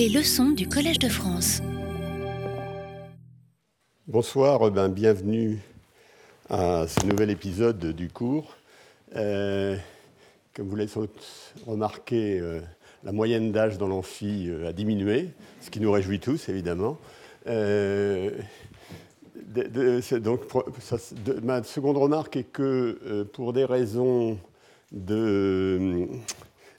Les leçons du Collège de France. Bonsoir, bienvenue à ce nouvel épisode du cours. Euh, comme vous l'avez remarqué, euh, la moyenne d'âge dans l'amphi euh, a diminué, ce qui nous réjouit tous, évidemment. ma seconde remarque est que pour des raisons de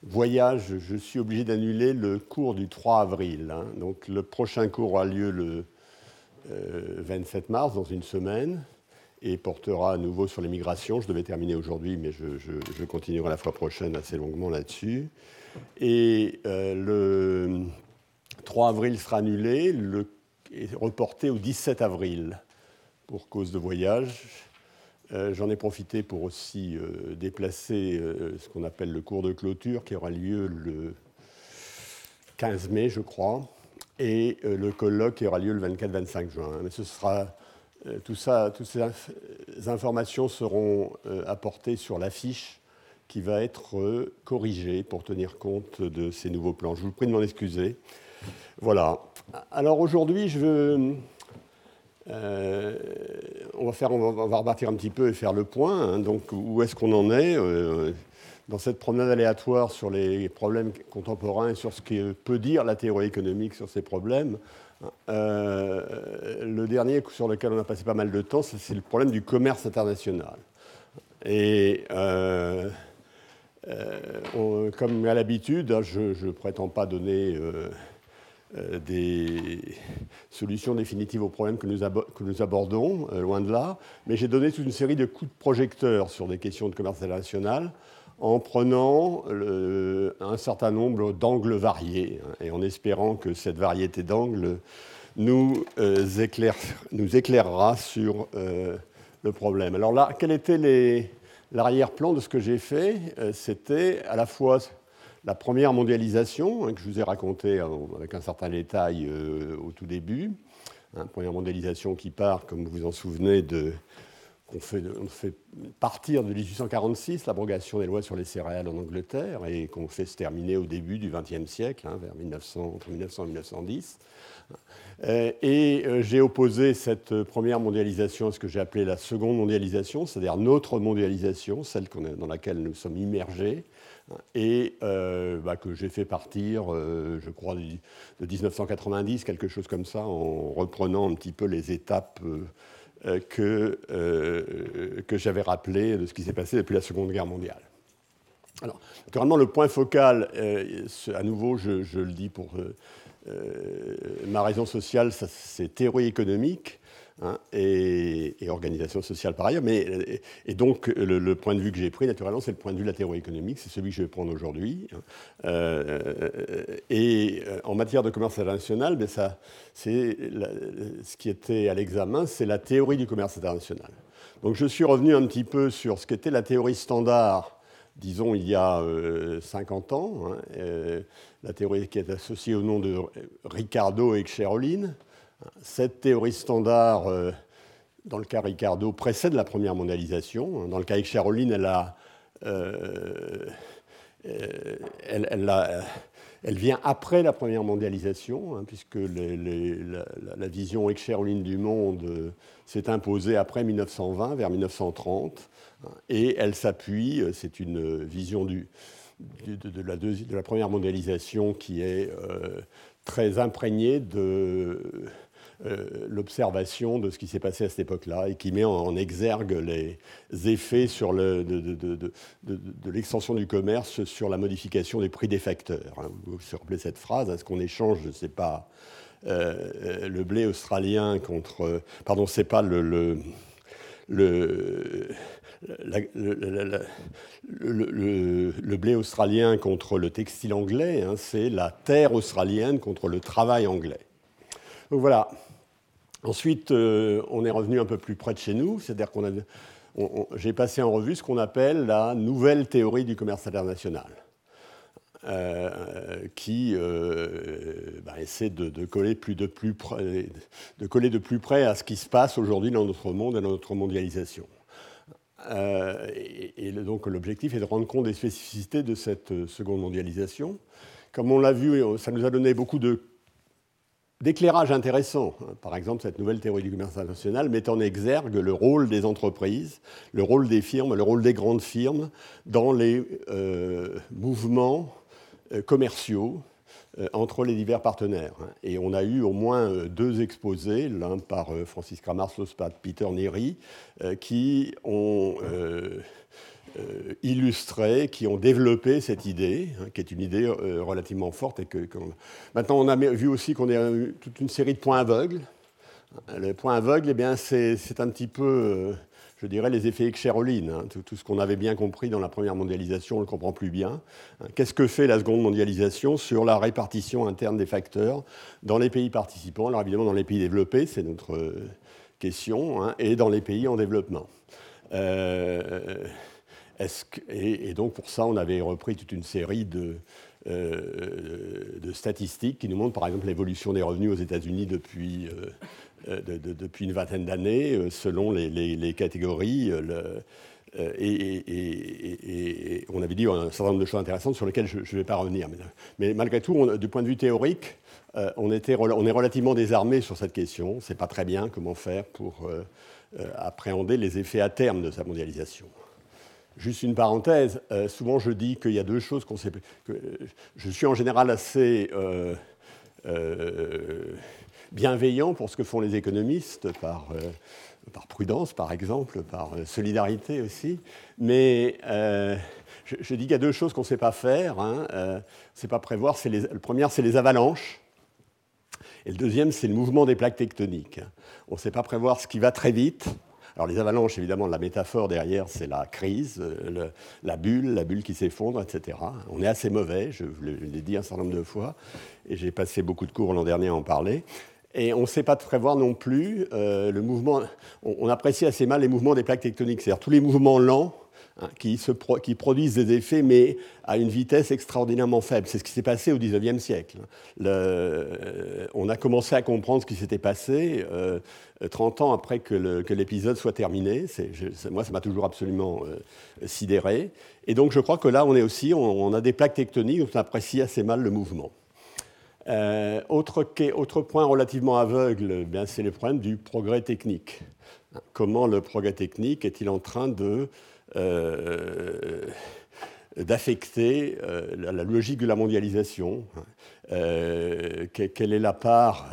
voyage, je suis obligé d'annuler le cours du 3 avril. Hein. Donc le prochain cours aura lieu le 27 mars, dans une semaine et portera à nouveau sur l'immigration. Je devais terminer aujourd'hui, mais je, continuerai la fois prochaine assez longuement là-dessus. Et euh, le 3 avril sera annulé et reporté au 17 avril pour cause de voyage. Euh, j'en ai profité pour aussi euh, déplacer ce qu'on appelle le cours de clôture qui aura lieu le 15 mai, je crois, et le colloque qui aura lieu le 24-25 juin. Mais ce sera euh, tout ça, toutes ces informations seront euh, apportées sur l'affiche qui va être euh, corrigée pour tenir compte de ces nouveaux plans. Je vous prie de m'en excuser. Voilà. Alors aujourd'hui, je veux. On, va faire, on, va, un petit peu et faire le point. Hein. donc, où est-ce qu'on en est dans cette promenade aléatoire sur les problèmes contemporains et sur ce que peut dire la théorie économique sur ces problèmes euh, le dernier sur lequel on a passé pas mal de temps, c'est le problème du commerce international. Et euh, euh, comme à l'habitude, hein, je ne prétends pas donner des solutions définitives aux problèmes que nous, que nous abordons, loin de là, mais j'ai donné toute une série de coups de projecteur sur des questions de commerce international en prenant un certain nombre d'angles variés hein, et en espérant que cette variété d'angles nous, euh, nous, éclairera sur euh, le problème. Alors là, quel était l'arrière-plan de ce que j'ai fait? Euh, C'était à la fois la première mondialisation, hein, que je vous ai raconté avec un certain détail au tout début, hein, première mondialisation qui part, comme vous vous en souvenez, de on fait, partir de 1846, l'abrogation des lois sur les céréales en Angleterre, et qu'on fait se terminer au début du XXe siècle, hein, vers 1900, entre 1900 et 1910. Euh, et euh, j'ai opposé cette première mondialisation à ce que j'ai appelé la seconde mondialisation, c'est-à-dire notre mondialisation, celle dans laquelle nous sommes immergés, et euh, bah, que j'ai fait partir, je crois, de 1990, quelque chose comme ça, en reprenant un petit peu les étapes euh, que, euh, que j'avais rappelé de ce qui s'est passé depuis la Seconde Guerre mondiale. Alors, naturellement, le point focal, euh, à nouveau, je, je, le dis pour ma raison sociale, c'est théorie économique. Hein, et, organisation sociale par ailleurs. Mais, et, donc, le, point de vue que j'ai pris, naturellement, c'est le point de vue de la théorie économique, c'est celui que je vais prendre aujourd'hui. Hein. Euh, et euh, en matière de commerce international, ben ça, c'est ce qui était à l'examen, c'est la théorie du commerce international. Donc, je suis revenu un petit peu sur ce qu'était la théorie standard disons, il y a 50 euh, ans, hein, la théorie qui est associée au nom de Ricardo et Cheroline, cette théorie standard, euh, dans le cas Ricardo, précède la première mondialisation. Dans le cas Caroline, elle, a, euh, euh, elle, vient après la première mondialisation, hein, puisque la, vision Caroline du monde s'est imposée après 1920, vers 1930, et elle s'appuie, c'est une vision de, la première mondialisation qui est très imprégnée de euh, l'observation de ce qui s'est passé à cette époque-là et qui met en, exergue les effets sur de, l'extension du commerce sur la modification des prix des facteurs. Hein. Vous vous rappelez cette phrase Est-ce qu'on échange, je ne sais pas, euh, le blé australien contre. Pardon, c'est pas le, le le, le, blé australien contre le textile anglais, hein, c'est la terre australienne contre le travail anglais. Donc voilà, Ensuite, euh, on est revenu un peu plus près de chez nous, c'est-à-dire qu'on j'ai passé en revue ce qu'on appelle la nouvelle théorie du commerce international, euh, qui euh, bah, essaie de, coller plus de, plus près, de plus près à ce qui se passe aujourd'hui dans notre monde et dans notre mondialisation. et, donc l'objectif est de rendre compte des spécificités de cette seconde mondialisation. Comme on l'a vu, ça nous a donné beaucoup de d'éclairage intéressants. Par exemple, cette nouvelle théorie du commerce international met en exergue le rôle des entreprises, le rôle des firmes, le rôle des grandes firmes dans les mouvements commerciaux entre les divers partenaires. Et on a eu au moins deux exposés, l'un par Francis Kramars Lospat, Peter Neri, qui ont euh, illustrés qui ont développé cette idée, hein, qui est une idée euh, relativement forte. Et que, Maintenant, on a vu aussi qu'on a eu toute une série de points aveugles. Les points aveugles, eh bien, c'est, un petit peu, euh, je dirais, les effets Excheroline. Hein. Tout, ce qu'on avait bien compris dans la première mondialisation, on ne le comprend plus bien. Hein. Qu'est-ce que fait la seconde mondialisation sur la répartition interne des facteurs dans les pays participants? Alors évidemment, dans les pays développés, c'est notre question, et dans les pays en développement. Et, donc pour ça, on avait repris toute une série euh, de, statistiques qui nous montrent par exemple l'évolution des revenus aux États-Unis depuis, euh, euh, une vingtaine d'années, selon les, catégories. et, on avait dit un certain nombre de choses intéressantes sur lesquelles je ne vais pas revenir. Mais, malgré tout, du point de vue théorique, on, était, on, est relativement désarmé sur cette question. Sait pas très bien comment faire pour appréhender les effets à terme de sa mondialisation. Juste une parenthèse, euh, souvent je dis qu'il y a deux choses qu'on sait. Que, je suis en général assez euh, euh, bienveillant pour ce que font les économistes, par, par prudence par exemple, par solidarité aussi. Mais je, dis qu'il y a deux choses qu'on ne sait pas faire. Hein, on ne sait pas prévoir. Les, le premier, c'est les avalanches. Et le deuxième, c'est le mouvement des plaques tectoniques. On ne sait pas prévoir ce qui va très vite alors les avalanches, évidemment, la métaphore derrière, c'est la crise, euh, la bulle, la bulle qui s'effondre, etc. On est assez mauvais, je l'ai dit un certain nombre de fois, et j'ai passé beaucoup de cours l'an dernier à en parler. Et on ne sait pas prévoir non plus euh, le mouvement. on, apprécie assez mal les mouvements des plaques tectoniques, c'est-à-dire tous les mouvements lents Hein, qui, produisent des effets, mais à une vitesse extraordinairement faible. C'est ce qui s'est passé au XIXe siècle. on a commencé à comprendre ce qui s'était passé 30 euh, ans après que l'épisode soit terminé. moi, ça m'a toujours absolument euh, sidéré. Et donc, je crois que là, on est aussi, on, a des plaques tectoniques, on apprécie assez mal le mouvement. Euh, autre, point relativement aveugle, eh c'est le problème du progrès technique. Comment le progrès technique est-il en train de euh, d'affecter euh, la, logique de la mondialisation. Euh, quelle est la part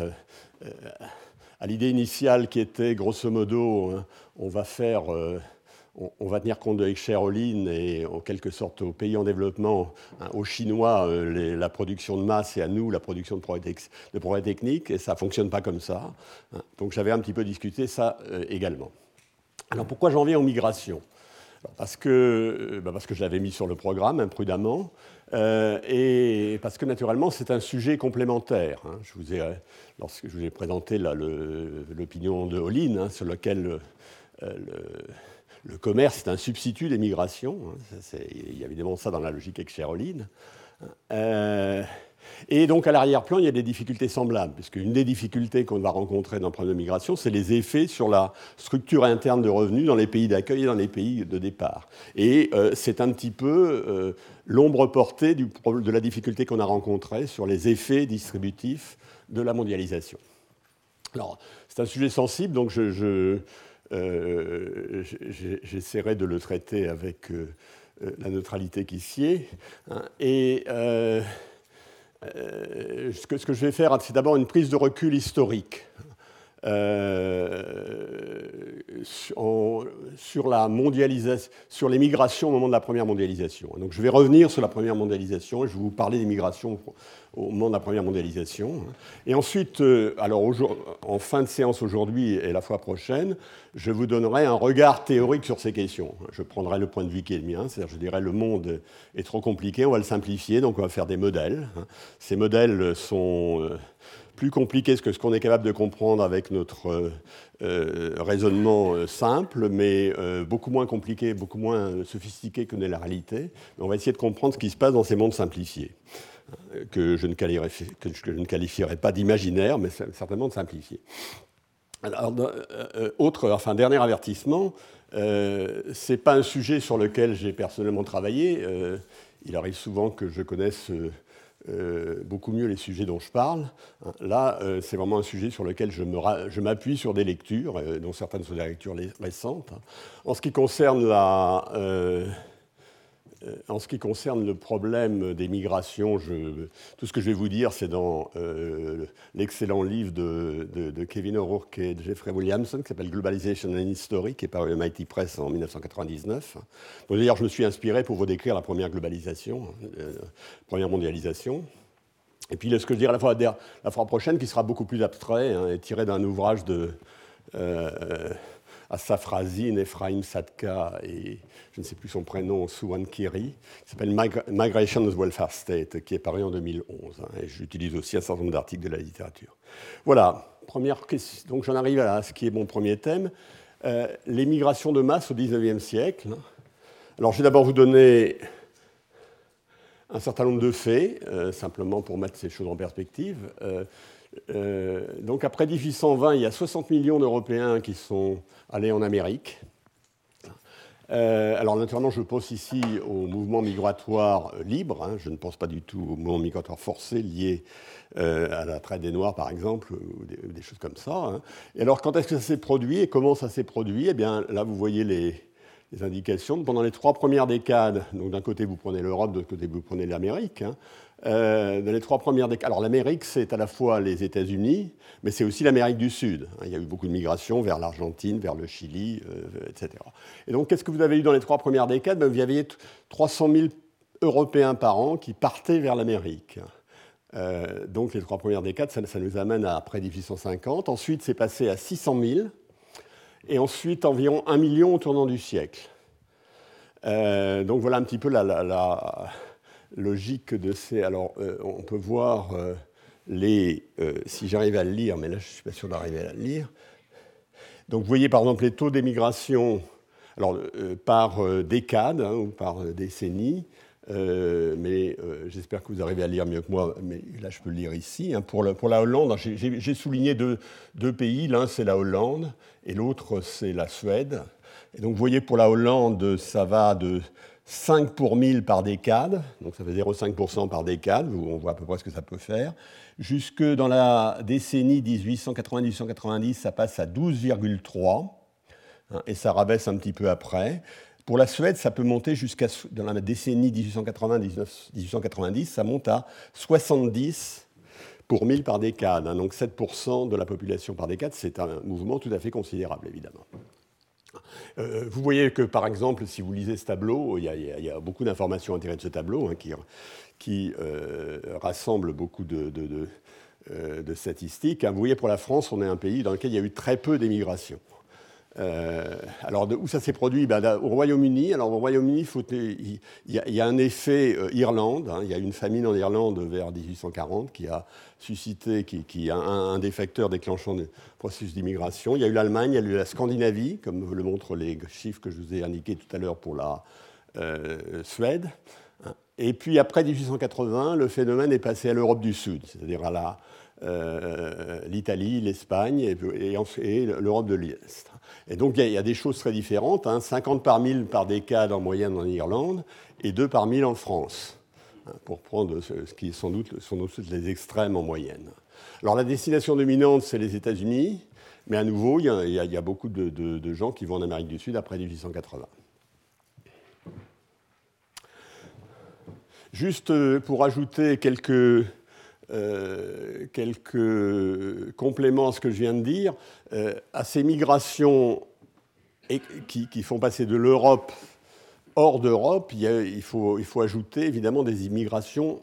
à l'idée initiale qui était, grosso modo, hein, on va faire on, va tenir compte de l'excheroline et en quelque sorte aux pays en développement, hein, aux Chinois, la production de masse et à nous la production de progrès, de technique, et ça ne fonctionne pas comme ça. Hein. Donc j'avais un petit peu discuté ça également. Alors pourquoi j'en viens aux migrations? Parce que, euh, bah, parce que je l'avais mis sur le programme imprudemment, euh, et parce que naturellement c'est un sujet complémentaire. Hein. Je vous ai, euh, lorsque je vous ai présenté l'opinion de Holline, hein, sur lequel le, commerce est un substitut des migrations, hein. il y a évidemment ça dans la logique ex et donc à l'arrière-plan, il y a des difficultés semblables, puisque une des difficultés qu'on va rencontrer dans le problème de migration, c'est les effets sur la structure interne de revenus dans les pays d'accueil et dans les pays de départ. Et euh, c'est un petit peu euh, l'ombre portée de la difficulté qu'on a rencontrée sur les effets distributifs de la mondialisation. Alors, c'est un sujet sensible, donc euh, j'essaierai de le traiter avec la neutralité qui est. Hein. et ce, que, ce, que, je vais faire, c'est d'abord une prise de recul historique. Euh, sur, la mondialisation, sur les migrations au moment de la première mondialisation. Donc je vais revenir sur la première mondialisation et je vais vous parler des migrations au moment de la première mondialisation. Et ensuite, euh, alors en fin de séance aujourd'hui et la fois prochaine, je vous donnerai un regard théorique sur ces questions. Je prendrai le point de vue qui est le mien, c'est-à-dire je dirais le monde est trop compliqué, on va le simplifier, donc on va faire des modèles. Ces modèles sont euh, plus compliqués que ce qu'on est capable de comprendre avec notre euh, raisonnement simple, mais beaucoup moins compliqués, beaucoup moins sophistiqués que n'est la réalité. on va essayer de comprendre ce qui se passe dans ces mondes simplifiés que je ne qualifierais, pas d'imaginaire, mais certainement de simplifié. Alors, euh, euh, autre, enfin, dernier avertissement, euh, ce n'est pas un sujet sur lequel j'ai personnellement travaillé. il arrive souvent que je connaisse beaucoup mieux les sujets dont je parle. Là, c'est vraiment un sujet sur lequel je m'appuie sur des lectures, dont certaines sont des lectures récentes. En ce qui concerne la euh, en ce qui concerne le problème des migrations, tout ce que je vais vous dire, c'est dans euh, l'excellent livre de, Kevin O'Rourke et de Jeffrey Williamson, qui s'appelle Globalization and History, qui est paru MIT Press en 1999. D'ailleurs, je me suis inspiré pour vous décrire la première globalisation, euh, première mondialisation. Et puis, ce que je dirai la fois, la fois prochaine, qui sera beaucoup plus abstrait, hein, est tiré d'un ouvrage de Safrazine, Ephraim Sadka et je ne sais plus son prénom, Suwan Kiri, qui s'appelle Migration as Welfare State, qui est paru en 2011. Hein, et j'utilise aussi un certain nombre d'articles de la littérature. Voilà, première question. Donc j'en arrive à ce qui est mon premier thème, euh, les migrations de masse au XIXe siècle. Alors je vais d'abord vous donner un certain nombre de faits, euh, simplement pour mettre ces choses en perspective. Euh, euh, donc après 1820, il y a 60 millions d'Européens qui sont allés en Amérique. Euh, alors naturellement, je pense ici au mouvement migratoire libre, hein. je ne pense pas du tout au mouvement migratoire forcé lié euh, à la traite des Noirs, par exemple, ou des, choses comme ça. Hein. Et alors, quand est-ce que ça s'est produit et comment ça s'est produit? Eh bien, là, vous voyez les, indications. Pendant les trois premières décades, donc d'un côté vous prenez l'Europe, de l'autre côté vous prenez l'Amérique. Hein, euh, les trois premières décades, alors l'Amérique c'est à la fois les États-Unis, mais c'est aussi l'Amérique du Sud. Hein. il y a eu beaucoup de migration vers l'Argentine, vers le Chili, euh, etc. Et donc qu'est-ce que vous avez eu dans les trois premières décades? Ben, Vous aviez 300 000 Européens par an qui partaient vers l'Amérique. Euh, donc les trois premières décades, ça, nous amène à près de 1850. Ensuite, c'est passé à 600 000 et ensuite environ un million au tournant du siècle. Euh, donc voilà un petit peu la, logique de ces. Alors euh, on peut voir euh, les. si j'arrive à le lire, mais là je ne suis pas sûr d'arriver à le lire. Donc vous voyez par exemple les taux d'émigration alors, par décade hein, ou par décennie. Euh, mais euh, j'espère que vous arrivez à lire mieux que moi, mais là je peux le lire ici. Hein. Pour, pour, la Hollande, j'ai souligné deux, deux pays, l'un c'est la Hollande et l'autre c'est la Suède. Et donc vous voyez pour la Hollande, ça va de 5 pour 1000 par décade, donc ça fait 0,5% par décade, on voit à peu près ce que ça peut faire. Jusque dans la décennie 1880-1890, ça passe à 12,3, hein, et ça rabaisse un petit peu après. Pour la Suède, ça peut monter jusqu'à, dans la décennie 1880-1890, ça monte à 70 pour 1000 par décade. Hein. donc 7% de la population par décade, c'est un mouvement tout à fait considérable, évidemment. Euh, vous voyez que, par exemple, si vous lisez ce tableau, il y a, beaucoup d'informations à tirer de ce tableau hein, qui, euh, rassemble beaucoup de, euh, statistiques. Hein. Vous voyez, pour la France, on est un pays dans lequel il y a eu très peu d'émigration. Euh, alors, où ça s'est produit? Ben, Au Royaume-Uni. Alors, au Royaume-Uni, il, y, a un effet euh, Irlande. Hein. il y a une famine en Irlande vers 1840 qui a suscité, qui, a un, des facteurs déclenchant le processus d'immigration. Il y a eu l'Allemagne, il y a eu la Scandinavie, comme le montrent les chiffres que je vous ai indiqués tout à l'heure pour la euh, Suède. Et puis, après 1880, le phénomène est passé à l'Europe du Sud, c'est-à-dire à la l'Italie, l'Espagne et, l'Europe de l'Est. Et donc il y, a des choses très différentes, 50 hein. par 1000 par décade en moyenne en Irlande et 2 par 1000 en France, hein, pour prendre ce, qui sans doute, les extrêmes en moyenne. Alors la destination dominante, c'est les États-Unis, mais à nouveau, il y, a, beaucoup de, gens qui vont en Amérique du Sud après 1880. Juste euh, pour ajouter quelques euh, quelques compléments à ce que je viens de dire. Euh, à ces migrations qui, font passer de l'Europe hors d'Europe, il, faut, ajouter évidemment des immigrations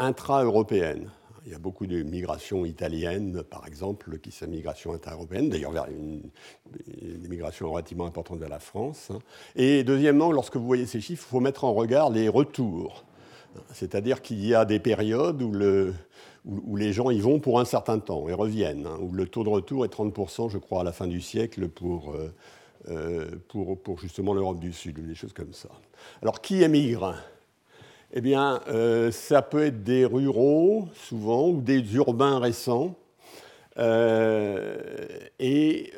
intra-européennes. Il y a beaucoup de migrations italiennes, par exemple, qui sont migrations intra-européennes, d'ailleurs vers une, des migrations relativement importantes vers la France. Hein. Et deuxièmement, lorsque vous voyez ces chiffres, il faut mettre en regard les retours. C'est-à-dire qu'il y a des périodes où, le, où, les gens y vont pour un certain temps et reviennent, hein, où le taux de retour est 30%, je crois, à la fin du siècle pour, euh, euh, justement l'Europe du Sud, ou des choses comme ça. Alors, qui émigre? Eh bien, euh, ça peut être des ruraux, souvent, ou des urbains récents. et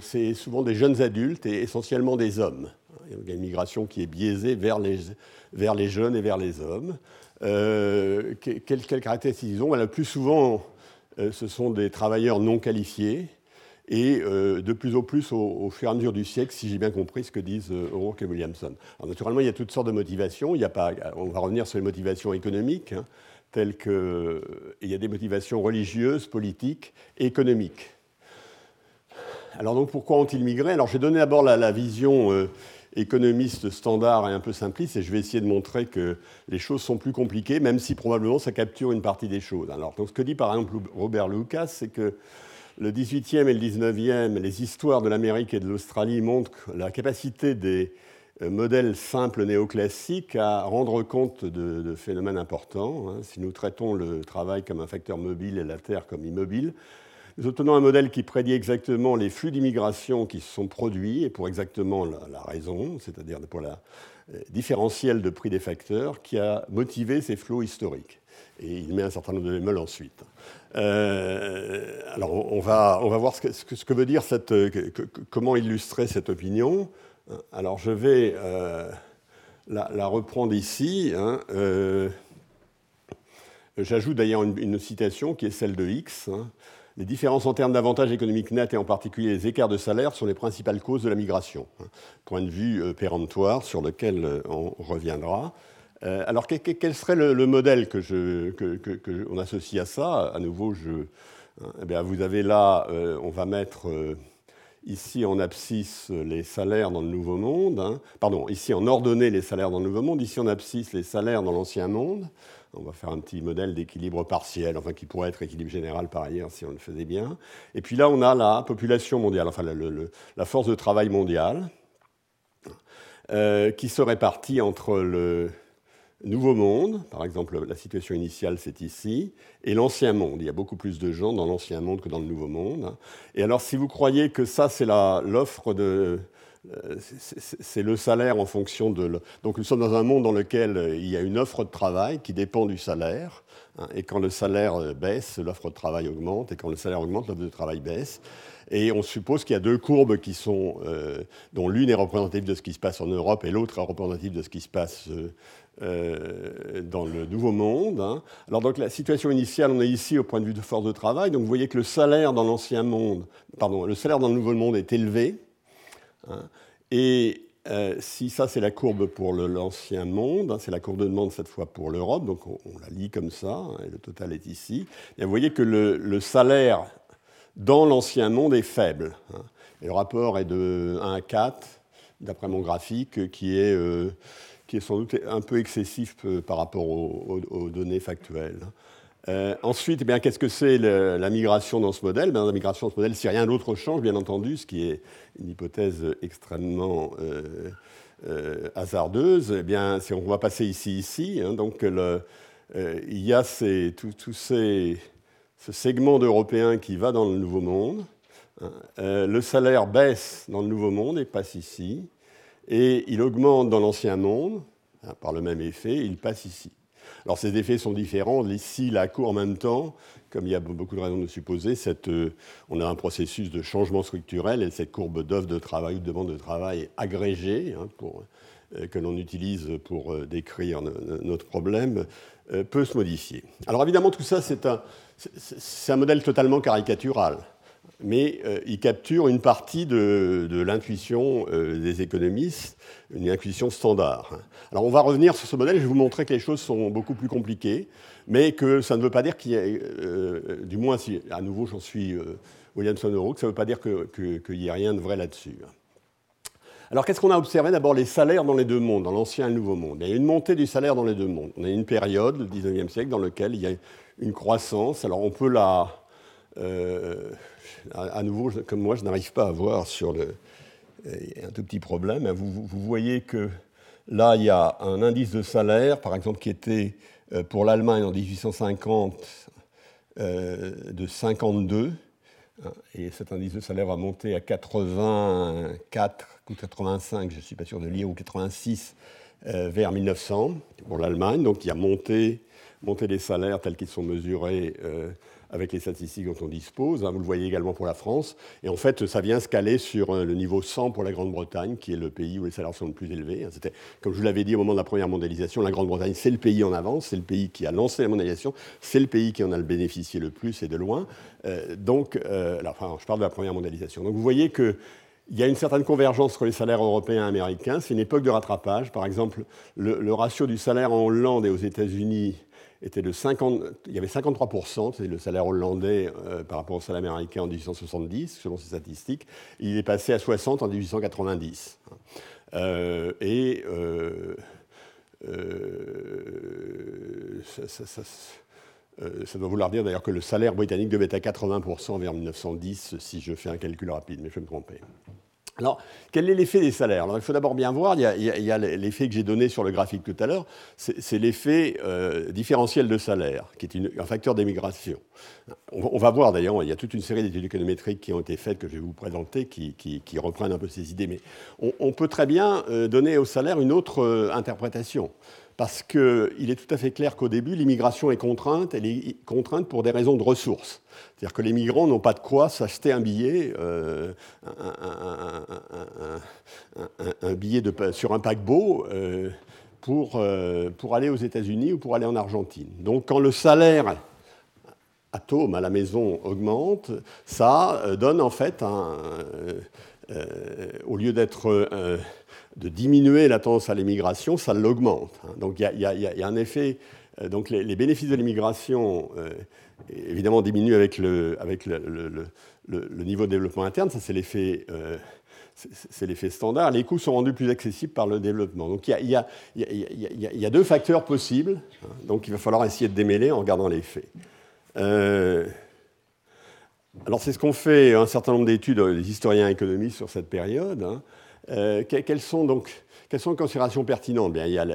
c'est souvent des jeunes adultes et essentiellement des hommes. Il y a une migration qui est biaisée vers les, vers les jeunes et vers les hommes. quelles, quelles, caractéristiques ils ont Le plus souvent, ce sont des travailleurs non qualifiés et de plus en plus au, fur et à mesure du siècle, si j'ai bien compris ce que disent O'Rourke et Williamson. Alors, naturellement, il y a toutes sortes de motivations. Il y a pas, on va revenir sur les motivations économiques, hein, telles que il y a des motivations religieuses, politiques et économiques. Alors donc pourquoi ont-ils migré? Alors j'ai donné d'abord la, vision euh, économiste standard et un peu simpliste, et je vais essayer de montrer que les choses sont plus compliquées, même si probablement ça capture une partie des choses. Alors ce que dit par exemple Robert Lucas, c'est que le 18e et le 19e, les histoires de l'Amérique et de l'Australie montrent la capacité des euh, modèles simples néoclassiques à rendre compte de, phénomènes importants. Hein. Si nous traitons le travail comme un facteur mobile et la Terre comme immobile, nous obtenons un modèle qui prédit exactement les flux d'immigration qui se sont produits et pour exactement la, raison, c'est-à-dire pour la euh, différentiel de prix des facteurs qui a motivé ces flots historiques. Et il met un certain nombre de bémols ensuite. Euh, alors on va, voir ce que, veut dire cette, euh, comment illustrer cette opinion. Alors je vais la, reprendre ici. Hein, j'ajoute d'ailleurs une, citation qui est celle de X. Les différences en termes d'avantages économiques nets et en particulier les écarts de salaire sont les principales causes de la migration. Hein. Point de vue euh, péremptoire sur lequel euh, on reviendra. Euh, alors quel serait le, modèle que, associe à ça? À nouveau, je, hein, eh vous avez là, on va mettre ici en abscisse les salaires dans le Nouveau Monde, hein. pardon, ici en ordonnée les salaires dans le Nouveau Monde, ici en abscisse les salaires dans l'Ancien Monde. On va faire un petit modèle d'équilibre partiel, enfin qui pourrait être équilibre général par ailleurs si on le faisait bien. Et puis là, on a la population mondiale, enfin la force de travail mondiale, euh, qui se répartit entre le Nouveau Monde, par exemple la situation initiale c'est ici, et l'Ancien Monde. Il y a beaucoup plus de gens dans l'Ancien Monde que dans le Nouveau Monde. Et alors si vous croyez que ça c'est l'offre de c'est le salaire en fonction de... Donc nous sommes dans un monde dans lequel euh, il y a une offre de travail qui dépend du salaire, hein, et quand le salaire euh, baisse, l'offre de travail augmente, et quand le salaire augmente, l'offre de travail baisse. Et on suppose qu'il y a deux courbes qui sont, dont l'une est représentative de ce qui se passe en Europe et l'autre est représentative de ce qui se passe dans le Nouveau Monde. Hein. Alors donc la situation initiale, on est ici au point de vue de force de travail. Donc vous voyez que le salaire dans l'Ancien Monde, pardon, le salaire dans le Nouveau Monde est élevé. Hein. Et euh, si ça, c'est la courbe pour l'ancien monde, hein, c'est la courbe de demande cette fois pour l'Europe, donc on, la lit comme ça, hein, et le total est ici. Vous voyez que le, salaire dans l'ancien monde est faible. Le rapport est de 1 à 4, d'après mon graphique, qui est, euh, qui est sans doute un peu excessif euh, par rapport aux données factuelles. Euh, ensuite, eh qu'est-ce que c'est la migration dans ce modèle? Ben, La migration dans ce modèle, si rien d'autre change, bien entendu, ce qui est une hypothèse extrêmement euh, euh, hasardeuse, eh bien, on va passer ici, ici. Hein, donc, il y a tout, ces, ce segment d'Européens qui va dans le Nouveau Monde. Hein. le salaire baisse dans le Nouveau Monde et passe ici. Et il augmente dans l'Ancien Monde, hein, par le même effet, il passe ici. Alors ces effets sont différents. Ici, la cour en même temps, comme il y a beaucoup de raisons de supposer, euh, on a un processus de changement structurel et cette courbe d'offre de travail ou de demande de travail agrégée, hein, euh, que l'on utilise pour euh, décrire notre problème, peut se modifier. Alors évidemment, tout ça, c'est un modèle totalement caricatural mais euh, il capture une partie de, l'intuition euh, des économistes, une intuition standard. Alors on va revenir sur ce modèle, je vais vous montrer que les choses sont beaucoup plus compliquées, mais que ça ne veut pas dire qu'il y ait, euh, du moins si à nouveau j'en suis Williamson Euro, que ça ne veut pas dire qu'il n'y ait rien de vrai là-dessus. Alors qu'est-ce qu'on a observé? D'abord les salaires dans les deux mondes, dans l'ancien et le nouveau monde. Il y a une montée du salaire dans les deux mondes. On a une période, le 19e siècle, dans laquelle il y a une croissance. Alors on peut la à, nouveau, comme moi, je n'arrive pas à voir sur le. un tout petit problème. Vous, voyez que là, il y a un indice de salaire, par exemple, qui était euh, pour l'Allemagne en 1850 euh, de 52. Hein, et cet indice de salaire va monter à 84 ou 85, je ne suis pas sûr de lire, ou 86 euh, vers 1900 pour l'Allemagne. Donc il y a monté, monté les salaires tels qu'ils sont mesurés avec les statistiques dont on dispose. Hein, vous le voyez également pour la France. Et en fait, ça vient se caler sur le niveau 100 pour la Grande-Bretagne, qui est le pays où les salaires sont le plus élevés. Hein. Comme je vous l'avais dit au moment de la première mondialisation, la Grande-Bretagne, c'est le pays en avance, c'est le pays qui a lancé la mondialisation, c'est le pays qui en a le bénéficié le plus et de loin. donc, enfin, je parle de la première mondialisation. Donc, vous voyez que il y a une certaine convergence entre les salaires européens et américains. C'est une époque de rattrapage. Par exemple, le, ratio du salaire en Hollande et aux États-Unis était de 50, il y avait 53%, c'est le salaire hollandais euh, par rapport au salaire américain en 1870, selon ces statistiques. Il est passé à 60 en 1890. Euh, et euh, ça, ça, doit vouloir dire d'ailleurs que le salaire britannique devait être à 80% vers 1910, si je fais un calcul rapide, mais je vais me tromper. Alors, quel est l'effet des salaires? Alors, il faut d'abord bien voir, il y a, l'effet que j'ai donné sur le graphique tout à l'heure, c'est l'effet euh, différentiel de salaire, qui est un facteur d'émigration. On, va voir d'ailleurs, il y a toute une série d'études économétriques qui ont été faites, que je vais vous présenter, qui, reprennent un peu ces idées, mais on, peut très bien euh, donner au salaire une autre euh, interprétation parce qu'il est tout à fait clair qu'au début, l'immigration est contrainte, elle est contrainte pour des raisons de ressources. C'est-à-dire que les migrants n'ont pas de quoi s'acheter un billet, euh, un, billet sur un paquebot euh, pour, euh, pour aller aux États-Unis ou pour aller en Argentine. Donc quand le salaire atome à la maison augmente, ça donne en fait un, au lieu d'être de diminuer la tendance à l'immigration, ça l'augmente. Hein. Donc il y, a un effet. Euh, donc les, bénéfices de l'immigration, euh, évidemment, diminuent avec, le, niveau de développement interne. Ça, c'est l'effet. Euh, c'est l'effet standard. Les coûts sont rendus plus accessibles par le développement. Donc il y, a, deux facteurs possibles. Hein. donc il va falloir essayer de démêler en regardant les faits. alors c'est ce qu'ont fait un certain nombre d'études des historiens économistes sur cette période. Hein. Euh, quelles, sont donc, quelles sont les considérations pertinentes? Bien, il y a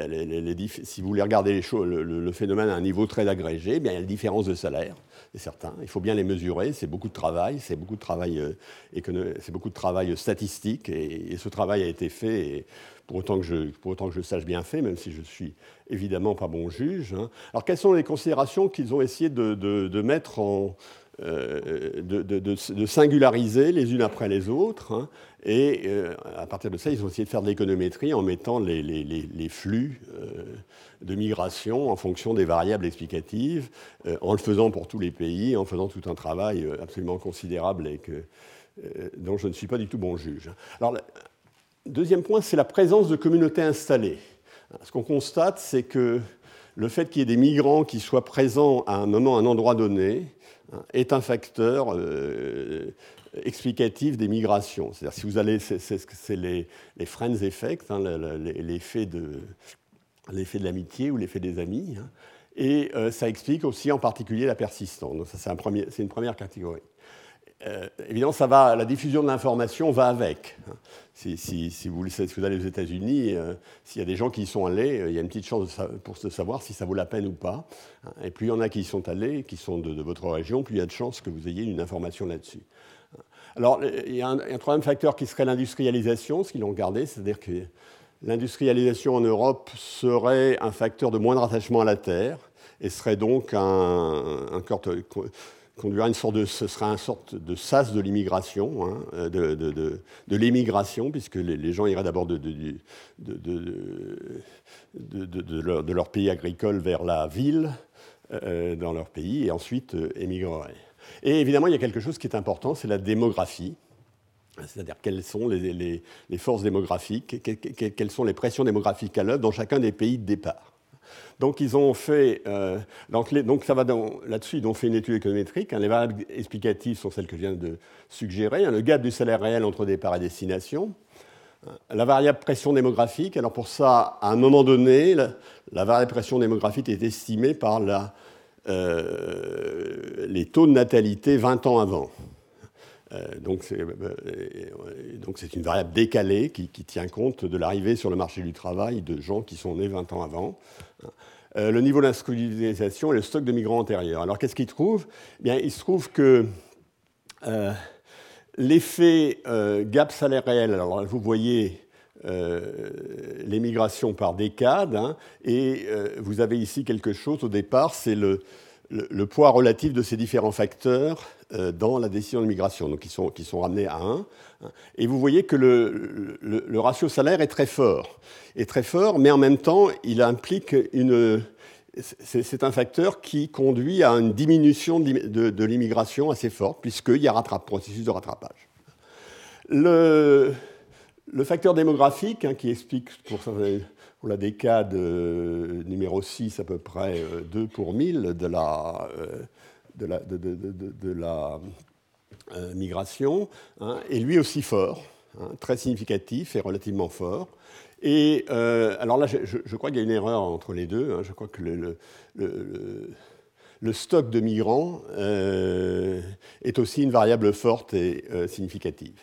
Si vous voulez regarder les choses, le, phénomène à un niveau très agrégé, bien, il y a la différence de salaire, c'est certain. Il faut bien les mesurer, c'est beaucoup de travail, c'est beaucoup de travail, euh, beaucoup de travail statistique, et, ce travail a été fait, pour, autant que je, pour autant que je sache bien fait, même si je suis évidemment pas bon juge. Hein. Alors quelles sont les considérations qu'ils ont essayé de, mettre en euh, de, singulariser les unes après les autres. Hein? Et euh, à partir de ça, ils ont essayé de faire de l'économétrie en mettant les, flux euh, de migration en fonction des variables explicatives, en le faisant pour tous les pays, en faisant tout un travail absolument considérable et dont je ne suis pas du tout bon juge. Alors, deuxième point, c'est la présence de communautés installées. Ce qu'on constate, c'est que le fait qu'il y ait des migrants qui soient présents à un moment, à un endroit donné, est un facteur euh, explicatif des migrations. C'est-à-dire, si vous allez, c'est les, les friends effects, hein, l'effet de l'effet de l'amitié ou l'effet des amis. Hein. et euh, ça explique aussi en particulier la persistance. Donc ça, c'est un une première catégorie. Euh, évidemment, la diffusion de l'information va avec. Hein. Si, vous, allez aux États-Unis, euh, s'il y a des gens qui y sont allés, il y a une petite chance pour savoir si ça vaut la peine ou pas. Et plus il y en a qui y sont allés, qui sont de, votre région, plus il y a de chances que vous ayez une information là-dessus. Alors, il y a un, troisième facteur qui serait l'industrialisation, ce qu'ils ont gardé, c'est-à-dire que l'industrialisation en Europe serait un facteur de moindre attachement à la terre et serait donc un, un une sorte de, ce sera une sorte de sas de l'immigration, hein, de, de, de l'émigration, puisque les, gens iraient d'abord de, leur, pays agricole vers la ville euh, dans leur pays, et ensuite euh, émigreraient. Et évidemment, il y a quelque chose qui est important, c'est la démographie. C'est-à-dire quelles sont les, forces démographiques, quelles sont les pressions démographiques à l'œuvre dans chacun des pays de départ. Donc ils ont fait, euh, donc, ça va là-dessus, ils ont fait une étude économétrique. Hein. les variables explicatives sont celles que je viens de suggérer. Hein. le gap du salaire réel entre départ et destination. La variable pression démographique. Alors pour ça, à un moment donné, la, variable pression démographique est estimée par la, les taux de natalité 20 ans avant. Euh, donc c'est une variable décalée qui, tient compte de l'arrivée sur le marché du travail de gens qui sont nés 20 ans avant. Euh, le niveau d'inscolarisation et le stock de migrants antérieurs. Alors qu'est-ce qu'il trouve eh Bien, Il se trouve que euh, l'effet euh, gap salaire réel, alors vous voyez l'émigration par décade, hein, et vous avez ici quelque chose au départ, c'est le, le, poids relatif de ces différents facteurs euh, dans la décision de migration, donc qui sont, qui sont ramenés à 1. Et vous voyez que le, le, ratio salaire est très fort. Est très fort, mais en même temps, il implique une. C'est un facteur qui conduit à une diminution de, l'immigration assez forte, puisqu'il y a un processus de rattrapage. Le, le facteur démographique, hein, qui explique pour, la décade euh, numéro 6 à peu près 2 euh, pour 1000 de la, euh, migration, hein, est lui aussi fort, hein, très significatif et relativement fort. Et alors là, je, crois qu'il y a une erreur entre les deux. je crois que le stock de migrants est aussi une variable forte et significative.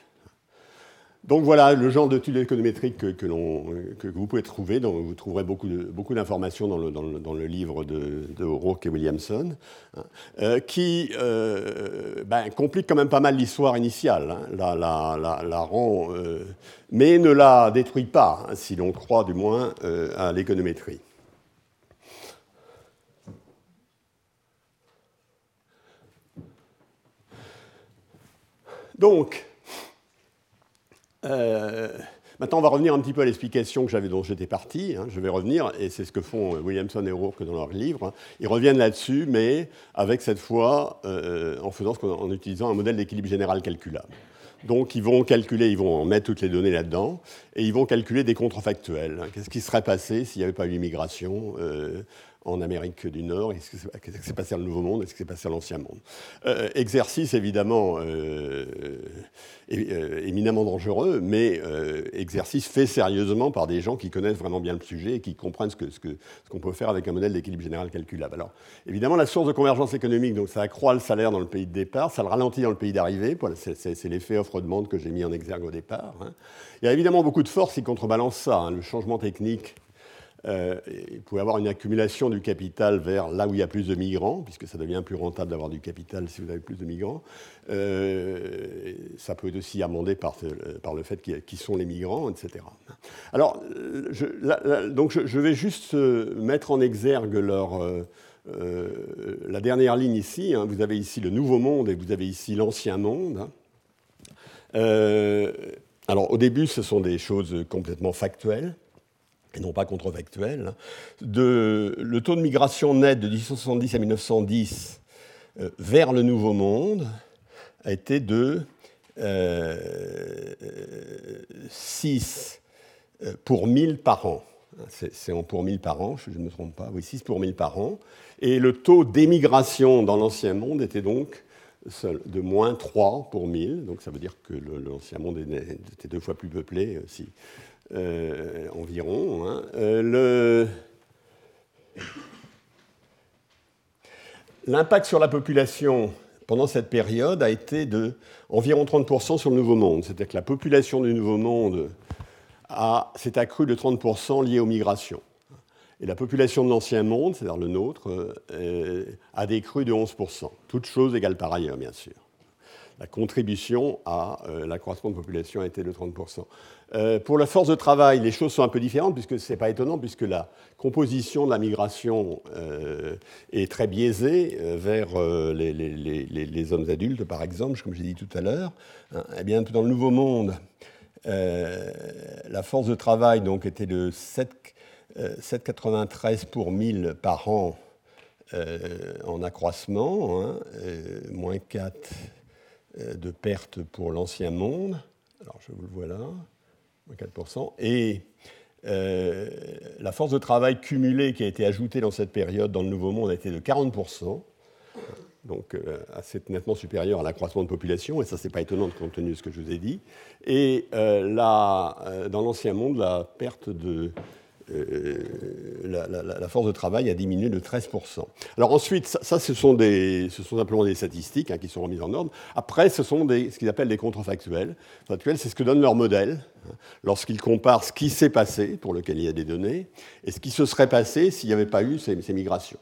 Donc voilà le genre d'études économétriques que, que, vous pouvez trouver. Donc vous trouverez beaucoup, d'informations dans le, livre de, de et Williamson, hein, euh, qui euh, ben, complique quand même pas mal l'histoire initiale, hein, la, rend, euh, mais ne la détruit pas, hein, si l'on croit du moins à l'économétrie. Donc, euh, maintenant, on va revenir un petit peu à l'explication que j'avais dont j'étais parti. Hein. je vais revenir, et c'est ce que font Williamson et O'Rourke dans leur livre. Hein. Ils reviennent là-dessus, mais avec cette fois, euh, en, utilisant un modèle d'équilibre général calculable. Donc, ils vont calculer, ils vont mettre toutes les données là-dedans, et ils vont calculer des contrefactuels. Hein. Qu'est-ce qui serait passé s'il n'y avait pas eu l'immigration euh, en Amérique du Nord Qu'est-ce qui s'est passé dans le Nouveau Monde Qu'est-ce qui s'est passé dans l'Ancien Monde? Euh, Exercice évidemment euh, euh, éminemment dangereux, mais exercice fait sérieusement par des gens qui connaissent vraiment bien le sujet et qui comprennent ce qu'on que, ce peut faire avec un modèle d'équilibre général calculable. Alors évidemment, la source de convergence économique, donc ça accroît le salaire dans le pays de départ, ça le ralentit dans le pays d'arrivée. C'est l'effet offre-demande que j'ai mis en exergue au départ. Hein. Il y a évidemment beaucoup de forces qui contrebalancent ça. Hein. Le changement technique euh, il pouvait avoir une accumulation du capital vers là où il y a plus de migrants, puisque ça devient plus rentable d'avoir du capital si vous avez plus de migrants. Euh, ça peut être aussi amendé par, euh, le fait qui sont les migrants, etc. Alors, je, donc je, vais juste mettre en exergue la dernière ligne ici. Hein. vous avez ici le Nouveau Monde et vous avez ici l'Ancien Monde. alors, au début, ce sont des choses complètement factuelles et non pas contrefactuel, de, le taux de migration net de 1870 à 1910 euh, vers le Nouveau Monde a été de 6 euh, euh, pour 1000 par an. C'est en pour 1000 par an, je ne me trompe pas, oui, 6 pour 1000 par an. Et le taux d'émigration dans l'Ancien Monde était donc de moins 3 pour 1000, donc ça veut dire que l'Ancien Monde était deux fois plus peuplé, si, euh, environ. Hein. Euh, l'impact sur la population pendant cette période a été de environ 30% sur le Nouveau Monde. C'est-à-dire que la population du Nouveau Monde s'est accrue de 30% liée aux migrations. Et la population de l'Ancien Monde, c'est-à-dire le nôtre, euh, a décru de 11%. Toutes choses égales par ailleurs, bien sûr la contribution à l'accroissement de population a été de 30%. Euh, pour la force de travail, les choses sont un peu différentes, puisque ce n'est pas étonnant, puisque la composition de la migration euh, est très biaisée vers les, hommes adultes, par exemple, comme j'ai dit tout à l'heure. Hein, eh bien, dans le Nouveau Monde, la force de travail donc, était de 7,93 pour 1000 par an en accroissement, hein, moins 4 euh, de pertes pour l'ancien monde. Alors je vous le vois là, 4%. Et euh, la force de travail cumulée qui a été ajoutée dans cette période dans le Nouveau Monde a été de 40%, donc euh, assez nettement supérieur à l'accroissement de population, et ça c'est pas étonnant compte tenu de ce que je vous ai dit. Et là, dans l'Ancien Monde, la perte de euh, la, force de travail a diminué de 13%. Alors ensuite, ça, ce, sont simplement des statistiques hein, qui sont remises en ordre. Après, ce sont ce qu'ils appellent des contrefactuels. Factuels, c'est ce que donne leur modèle hein, lorsqu'ils comparent ce qui s'est passé, pour lequel il y a des données, et ce qui se serait passé s'il n'y avait pas eu ces, migrations.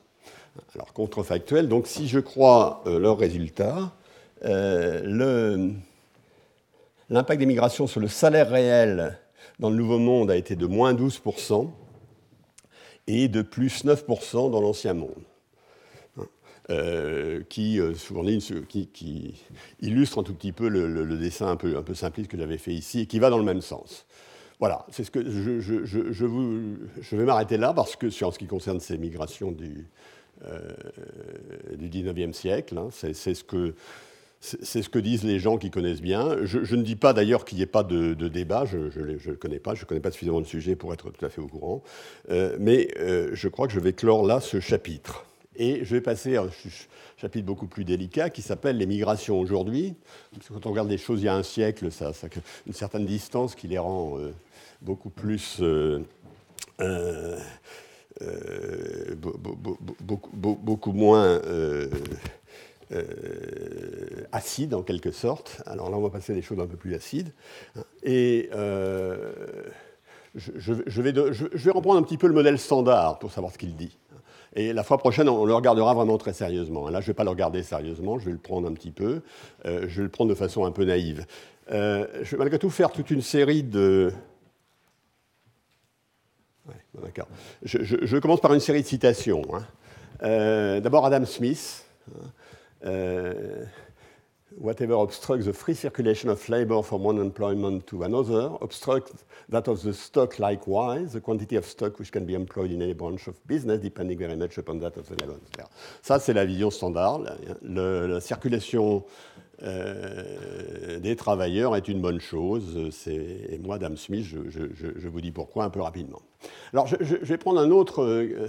Alors contrefactuel, donc si je crois euh, leurs résultats, euh, l'impact des migrations sur le salaire réel dans le Nouveau Monde a été de moins 12% et de plus 9% dans l'Ancien Monde. qui, qui, illustre un tout petit peu le, dessin un peu, un peu simpliste que j'avais fait ici et qui va dans le même sens. Voilà, c'est ce que je, je, vous, je vais m'arrêter là parce que sur ce qui concerne ces migrations du, du 19e siècle, hein, c'est ce que c'est ce que disent les gens qui connaissent bien. Je, ne dis pas d'ailleurs qu'il n'y ait pas de, débat, je ne le connais pas, je ne connais pas suffisamment de sujets pour être tout à fait au courant. Euh, mais euh, je crois que je vais clore là ce chapitre. Et je vais passer à un chapitre beaucoup plus délicat qui s'appelle les migrations aujourd'hui. quand on regarde les choses il y a un siècle, ça, a une certaine distance qui les rend euh, beaucoup plus. beaucoup, moins euh, acide en quelque sorte. Alors là, on va passer à des choses un peu plus acides. Et euh, je, vais reprendre un petit peu le modèle standard pour savoir ce qu'il dit. Et la fois prochaine, on le regardera vraiment très sérieusement. Là, je ne vais pas le regarder sérieusement, je vais le prendre un petit peu. Euh, je vais le prendre de façon un peu naïve. je vais malgré tout faire toute une série de... d'accord. Je, commence par une série de citations. Hein. D'abord Adam Smith. Hein. Uh, whatever obstructs the free circulation of labor from one employment to another obstructs that of the stock likewise, the quantity of stock which can be employed in any branch of business depending very much upon that of the labor. Ça, c'est la vision standard. la circulation euh, des travailleurs est une bonne chose. Et moi, Adam Smith, je, je, je, vous dis pourquoi un peu rapidement. Alors, je, vais prendre un autre euh,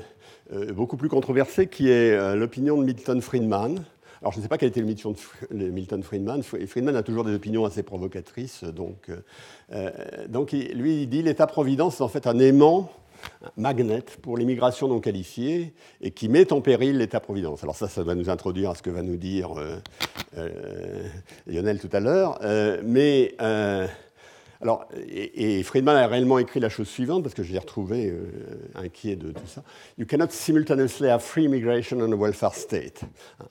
euh, beaucoup plus controversé qui est l'opinion de Milton Friedman alors, je ne sais pas quelle était mission de Milton Friedman. Friedman a toujours des opinions assez provocatrices. Donc, euh, euh, donc lui, il dit l'État-providence est en fait un aimant un magnet pour l'immigration non qualifiée et qui met en péril l'État-providence. Alors ça, ça va nous introduire à ce que va nous dire euh, Lionel tout à l'heure. mais alors, et, Friedman a réellement écrit la chose suivante, parce que je l'ai retrouvé euh, inquiet de tout ça. You cannot simultaneously have free immigration and a welfare state.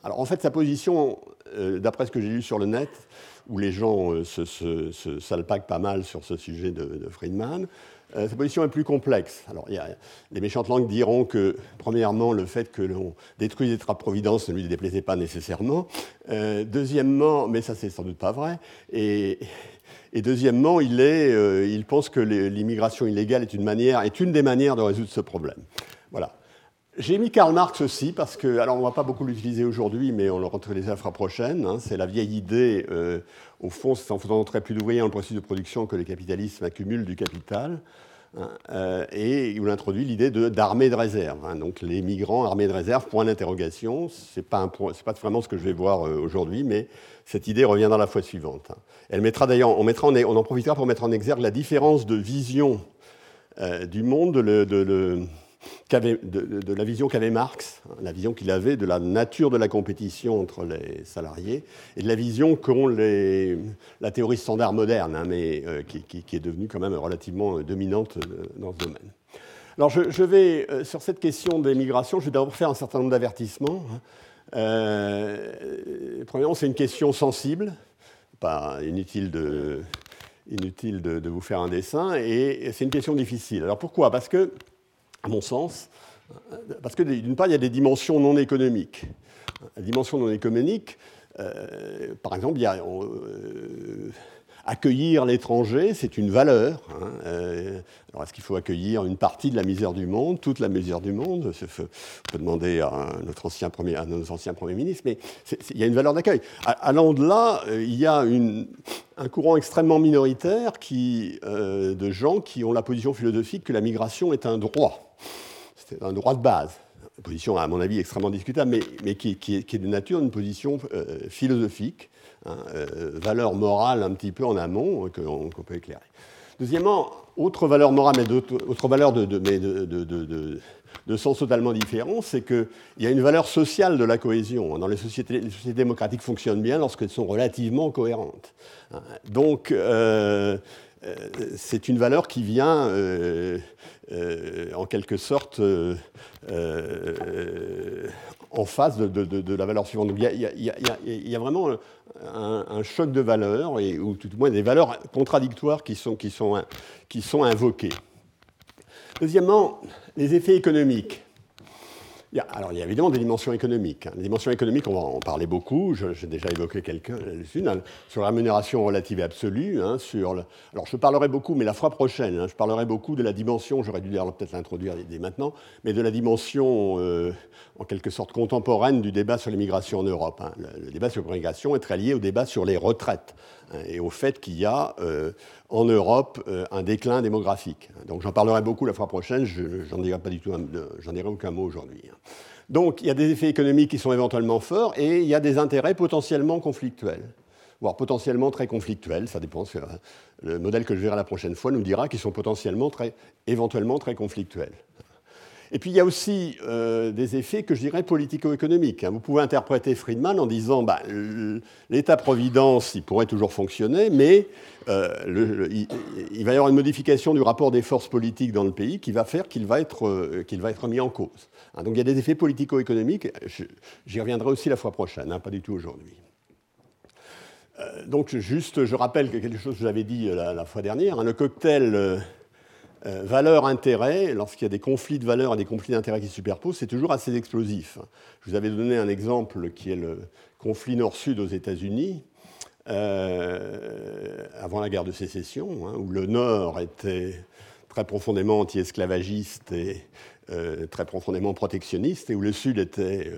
Alors, en fait, sa position, euh, d'après ce que j'ai lu sur le net, où les gens euh, se, se, pas mal sur ce sujet de, Friedman, sa position est plus complexe. Alors, les méchantes langues diront que, premièrement, le fait que l'on détruise l'État-providence ne lui déplaisait pas nécessairement. deuxièmement, mais ça, c'est sans doute pas vrai. Et, et deuxièmement, il, euh, pense que l'immigration illégale est une, des manières de résoudre ce problème. Voilà. J'ai mis Karl Marx aussi, parce que, alors on ne va pas beaucoup l'utiliser aujourd'hui, mais on le retrouve les prochaine. Hein. c'est la vieille idée, euh, au fond, c'est en faisant entrer plus d'ouvriers dans le processus de production que le capitalisme accumule du capital. Hein, euh, et il introduit l'idée d'armée de, réserve. Hein. donc les migrants, armée de réserve, point d'interrogation. Ce n'est pas, vraiment ce que je vais voir euh, aujourd'hui, mais cette idée reviendra la fois suivante. Hein. Elle mettra d'ailleurs, on, mettra on en profitera pour mettre en exergue la différence de vision euh, du monde, de, de, de, la vision qu'avait Marx, hein, la vision qu'il avait de la nature de la compétition entre les salariés, et de la vision qu'ont la théorie standard moderne, hein, mais euh, qui, est devenue quand même relativement euh, dominante euh, dans ce domaine. Alors je, vais, sur cette question des migrations, je vais d'abord faire un certain nombre d'avertissements. Hein. premièrement, c'est une question sensible, pas inutile de, inutile de, vous faire un dessin, et c'est une question difficile. Alors pourquoi? Parce que à mon sens, parce que d'une part, il y a des dimensions non économiques. La dimension non économique, euh, par exemple, il y a, euh, accueillir l'étranger, c'est une valeur. Hein. Euh, alors, est-ce qu'il faut accueillir une partie de la misère du monde, toute la misère du monde? On peut demander à, notre ancien premier, à nos anciens premiers ministres, mais il y a une valeur d'accueil. Allant de là, il y a un courant extrêmement minoritaire qui, de gens qui ont la position philosophique que la migration est un droit c'est un droit de base. Position, à mon avis, extrêmement discutable, mais, qui, est de nature une position euh, philosophique, hein, euh, valeur morale un petit peu en amont, euh, qu'on peut éclairer. Deuxièmement, autre valeur morale, mais autre valeur de, sens totalement différent, c'est qu'il y a une valeur sociale de la cohésion. Dans les sociétés, démocratiques fonctionnent bien lorsqu'elles sont relativement cohérentes. Hein. Donc, c'est une valeur qui vient euh, en quelque sorte euh, euh, en face de, la valeur suivante. il y a, vraiment un, choc de valeurs, ou tout au moins des valeurs contradictoires qui sont invoquées. Deuxièmement, les effets économiques. Il y a, alors, il y a évidemment des dimensions économiques. Hein. Les dimensions économiques, on va en parler beaucoup. J'ai déjà évoqué quelques-unes. Hein, sur la rémunération relative et absolue. Hein, sur alors, je parlerai beaucoup, mais la fois prochaine, je parlerai beaucoup de la dimension, j'aurais dû peut-être l'introduire dès maintenant, mais de la dimension, euh, en quelque sorte, contemporaine du débat sur l'immigration en Europe. Le, le, débat sur l'immigration est très lié au débat sur les retraites et au fait qu'il y a euh, en Europe euh, un déclin démographique. Donc j'en parlerai beaucoup la fois prochaine, j'en dirai dirai aucun mot aujourd'hui. Donc il y a des effets économiques qui sont éventuellement forts et il y a des intérêts potentiellement conflictuels, voire potentiellement très conflictuels, ça dépend. Le modèle que je verrai la prochaine fois nous dira qu'ils sont potentiellement très, éventuellement très conflictuels. Et puis il y a aussi euh, des effets que je dirais politico-économiques. Hein. Vous pouvez interpréter Friedman en disant bah, l'État-providence, il pourrait toujours fonctionner, mais euh, il, va y avoir une modification du rapport des forces politiques dans le pays qui va faire qu'il va, être, euh, mis en cause. Hein. donc il y a des effets politico-économiques. J'y reviendrai aussi la fois prochaine, hein, pas du tout aujourd'hui. donc juste, je rappelle quelque chose que j'avais dit la, fois dernière. le cocktail euh, valeur-intérêt, lorsqu'il y a des conflits de valeurs et des conflits d'intérêts qui se superposent, c'est toujours assez explosif. Je vous avais donné un exemple qui est le conflit nord-sud aux États-Unis, euh, avant la guerre de sécession, hein, où le Nord était très profondément anti-esclavagiste et euh, très profondément protectionniste, et où le Sud était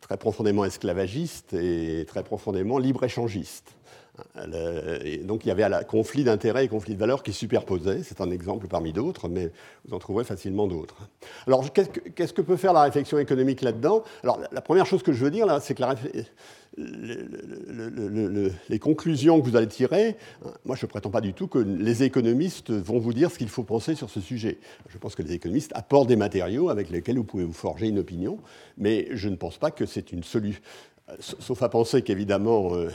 très profondément esclavagiste et très profondément libre-échangiste donc il y avait un conflit d'intérêts et conflit de valeurs qui superposaient. C'est un exemple parmi d'autres, mais vous en trouverez facilement d'autres. Alors qu'est-ce que, peut faire la réflexion économique là-dedans? Alors la première chose que je veux dire là, c'est que les conclusions que vous allez tirer, moi je ne prétends pas du tout que les économistes vont vous dire ce qu'il faut penser sur ce sujet. Je pense que les économistes apportent des matériaux avec lesquels vous pouvez vous forger une opinion, mais je ne pense pas que c'est une solution sauf à penser qu'évidemment, euh,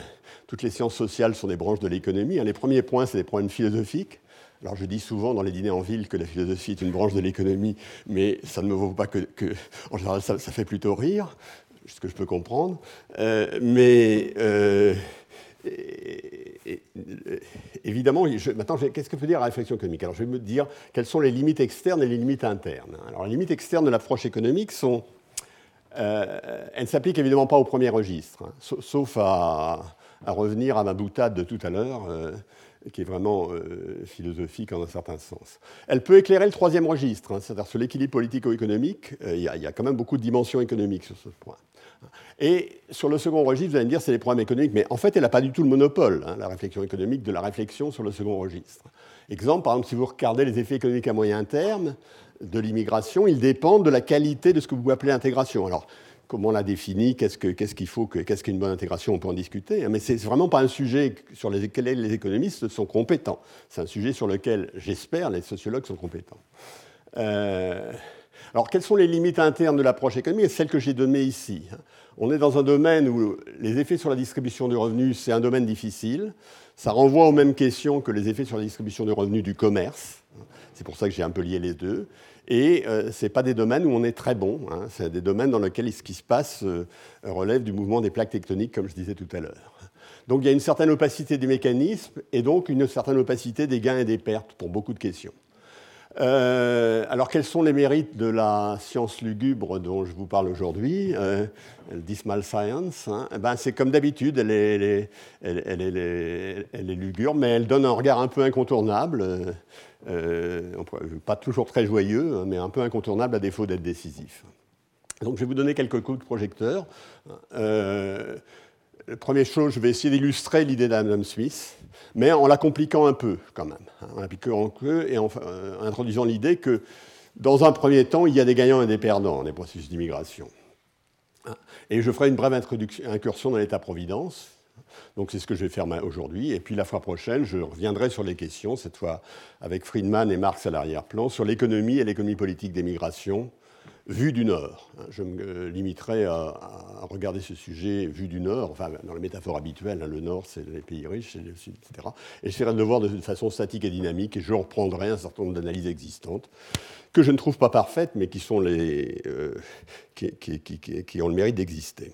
toutes les sciences sociales sont des branches de l'économie. Les premiers points, c'est des problèmes philosophiques. Alors je dis souvent dans les dîners en ville que la philosophie est une branche de l'économie, mais ça ne me vaut pas que... en général, ça, fait plutôt rire, ce que je peux comprendre. Euh, mais... Euh, évidemment, maintenant, qu'est-ce que peut dire la réflexion économique? Alors, je vais me dire quelles sont les limites externes et les limites internes. Alors, les limites externes de l'approche économique sont euh, elle ne s'applique évidemment pas au premier registre, hein, sauf à, revenir à ma boutade de tout à l'heure, euh, qui est vraiment euh, philosophique en un certain sens. Elle peut éclairer le troisième registre, hein, c'est-à-dire sur l'équilibre politico-économique. Il y, a quand même beaucoup de dimensions économiques sur ce point. Et sur le second registre, vous allez me dire c'est les problèmes économiques, mais en fait, elle n'a pas du tout le monopole, hein, la réflexion économique, de la réflexion sur le second registre. Exemple, par exemple, si vous regardez les effets économiques à moyen terme, de l'immigration, ils dépendent de la qualité de ce que vous appelez intégration. Alors, comment on la définit Qu'est-ce qu'il faut Qu'est-ce qu'une bonne intégration On peut en discuter. Hein, mais c'est vraiment pas un sujet sur lequel les économistes sont compétents. C'est un sujet sur lequel, j'espère, les sociologues sont compétents. Euh, alors, quelles sont les limites internes de l'approche économique? Celles que j'ai données ici. Hein. On est dans un domaine où les effets sur la distribution du revenu, c'est un domaine difficile. Ça renvoie aux mêmes questions que les effets sur la distribution du revenu du commerce. C'est pour ça que j'ai un peu lié les deux. Et euh, ce n'est pas des domaines où on est très bon. Hein. C'est des domaines dans lesquels ce qui se passe euh, relève du mouvement des plaques tectoniques, comme je disais tout à l'heure. Donc il y a une certaine opacité du mécanisme et donc une certaine opacité des gains et des pertes pour beaucoup de questions. Euh, alors, quels sont les mérites de la science lugubre dont je vous parle aujourd'hui, euh, Dismal Science hein? Eh ben, C'est comme d'habitude, elle est, elle, est, lugubre, mais elle donne un regard un peu incontournable, euh, pas toujours très joyeux, hein, mais un peu incontournable à défaut d'être décisif. Donc, je vais vous donner quelques coups de projecteur. Euh, première chose, je vais essayer d'illustrer l'idée d'Adam Smith, mais en la compliquant un peu quand même, hein, en l'appliquant un peu et en, euh, introduisant l'idée que dans un premier temps, il y a des gagnants et des perdants les processus d'immigration. Et je ferai une brève incursion dans l'État-providence. Donc c'est ce que je vais faire aujourd'hui. Et puis la fois prochaine, je reviendrai sur les questions, cette fois avec Friedman et Marx à l'arrière-plan, sur l'économie et l'économie politique des migrations vue du Nord. Je me limiterai à, regarder ce sujet vu du Nord, enfin dans la métaphore habituelle, hein, le Nord c'est les pays riches, le Sud, etc. Et j'essaierai de le voir de façon statique et dynamique, et je reprendrai un certain nombre d'analyses existantes, que je ne trouve pas parfaites, mais qui, sont les, euh, qui, ont le mérite d'exister.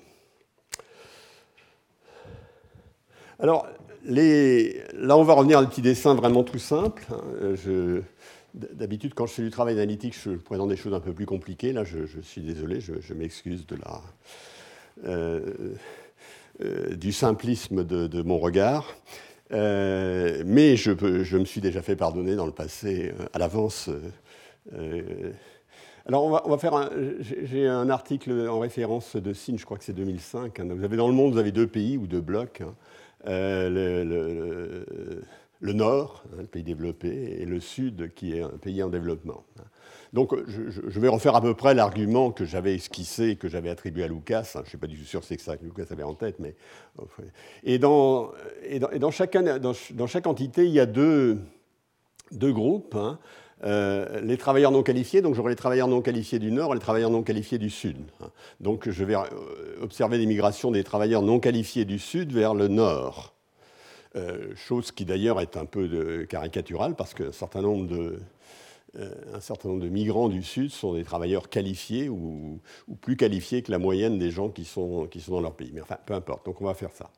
Alors, là on va revenir à un petit dessin vraiment tout simple. Hein. Je D'habitude, quand je fais du travail analytique, je présente des choses un peu plus compliquées. Là, je, suis désolé, je, m'excuse euh, euh, du simplisme de, mon regard. Euh, mais je, me suis déjà fait pardonner dans le passé à l'avance. alors, on va, faire J'ai un article en référence de Signe, je crois que c'est 2005. Hein. Vous avez dans le monde, vous avez deux pays ou deux blocs. Hein. Le, le nord, hein, le pays développé, et le sud, qui est un pays en développement. Donc je, vais refaire à peu près l'argument que j'avais esquissé, que j'avais attribué à Lucas. Hein. je ne suis pas du tout sûr que c'est ça que Lucas avait en tête, mais. Et dans, et dans, dans, chaque, dans, chaque, entité, il y a deux, deux groupes. Hein. Euh, les travailleurs non qualifiés, donc j'aurai les travailleurs non qualifiés du Nord et les travailleurs non qualifiés du Sud. Donc je vais euh, observer les migrations des travailleurs non qualifiés du Sud vers le Nord. Euh, chose qui d'ailleurs est un peu caricaturale parce qu'un certain nombre de, un certain nombre de migrants du Sud sont des travailleurs qualifiés ou, plus qualifiés que la moyenne des gens qui sont, qui sont dans leur pays. Mais enfin, peu importe, donc on va faire ça.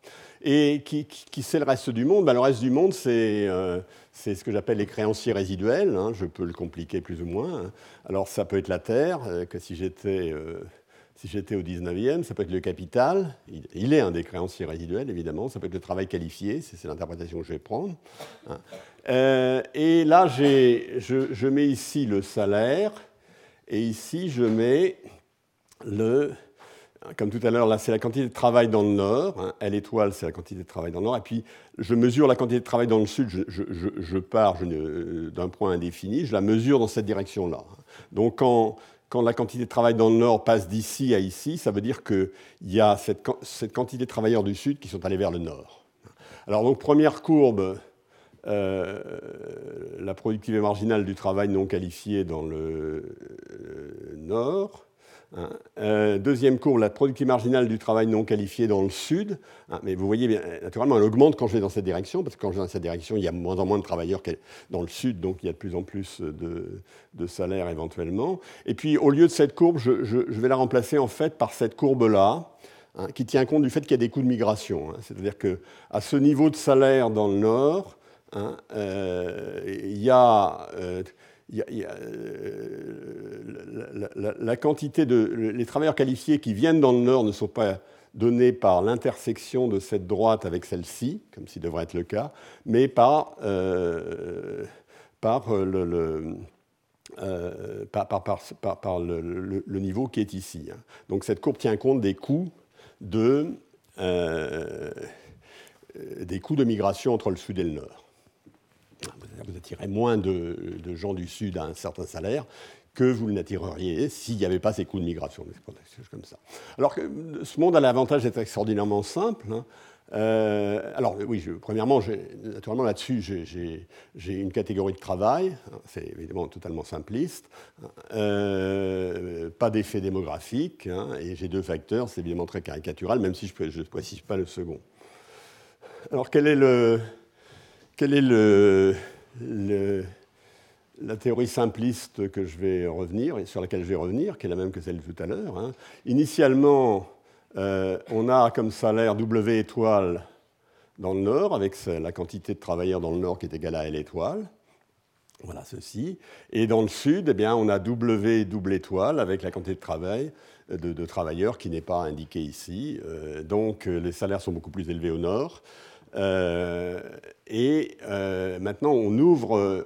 Et qui, qui, c'est le reste du monde? Ben, Le reste du monde, c'est euh, ce que j'appelle les créanciers résiduels. Hein. je peux le compliquer plus ou moins. Hein. Alors ça peut être la terre, que si j'étais si j'étais au 19e, ça peut être le capital, il est un des créanciers résiduels évidemment, ça peut être le travail qualifié, c'est l'interprétation que je vais prendre. Hein. Euh, et là, je, je, mets ici le salaire, et ici je mets le, comme tout à l'heure, là c'est la quantité de travail dans le nord, hein. L étoile c'est la quantité de travail dans le nord, et puis je mesure la quantité de travail dans le sud, je, je pars d'un point indéfini, je la mesure dans cette direction-là. Donc quand quand la quantité de travail dans le nord passe d'ici à ici, ça veut dire qu'il y a cette, quantité de travailleurs du sud qui sont allés vers le nord. Alors donc première courbe, euh, la productivité marginale du travail non qualifié dans le euh, nord. Hein. Euh, deuxième courbe, la productivité marginale du travail non qualifié dans le sud. Hein. mais vous voyez, naturellement, elle augmente quand je vais dans cette direction, parce que quand je vais dans cette direction, il y a moins en moins de travailleurs dans le sud, donc il y a de plus en plus de, salaires éventuellement. Et puis, au lieu de cette courbe, je, vais la remplacer en fait par cette courbe-là, hein, qui tient compte du fait qu'il y a des coûts de migration. C'est-à-dire qu'à ce niveau de salaire dans le nord, euh, il Euh, euh, la, quantité de. Les travailleurs qualifiés qui viennent dans le Nord ne sont pas donnés par l'intersection de cette droite avec celle-ci, comme s'il devrait être le cas, mais par, euh, par, le, euh, niveau qui est ici. Hein. Donc cette courbe tient compte des coûts de, des coûts de migration entre le Sud et le Nord vous attirez moins de, gens du Sud à un certain salaire que vous n'attireriez s'il n'y avait pas ces coûts de migration. Comme ça. Alors que ce monde a l'avantage d'être extraordinairement simple. Hein. Euh, alors oui, premièrement, naturellement là-dessus, j'ai une catégorie de travail, hein, c'est évidemment totalement simpliste, hein. euh, pas d'effet démographique, et j'ai deux facteurs, c'est évidemment très caricatural, même si je ne précise pas le second. Alors quel est le, quelle est la théorie simpliste que je vais revenir, sur laquelle je vais revenir, qui est la même que celle de tout à l'heure hein? Initialement, euh, on a comme salaire W étoile dans le nord, avec la quantité de travailleurs dans le nord qui est égale à L étoile. Voilà ceci. Et dans le sud, eh bien, on a W double étoile avec la quantité de travail de, travailleurs qui n'est pas indiquée ici. Euh, donc les salaires sont beaucoup plus élevés au nord. Euh, et euh, maintenant, on ouvre,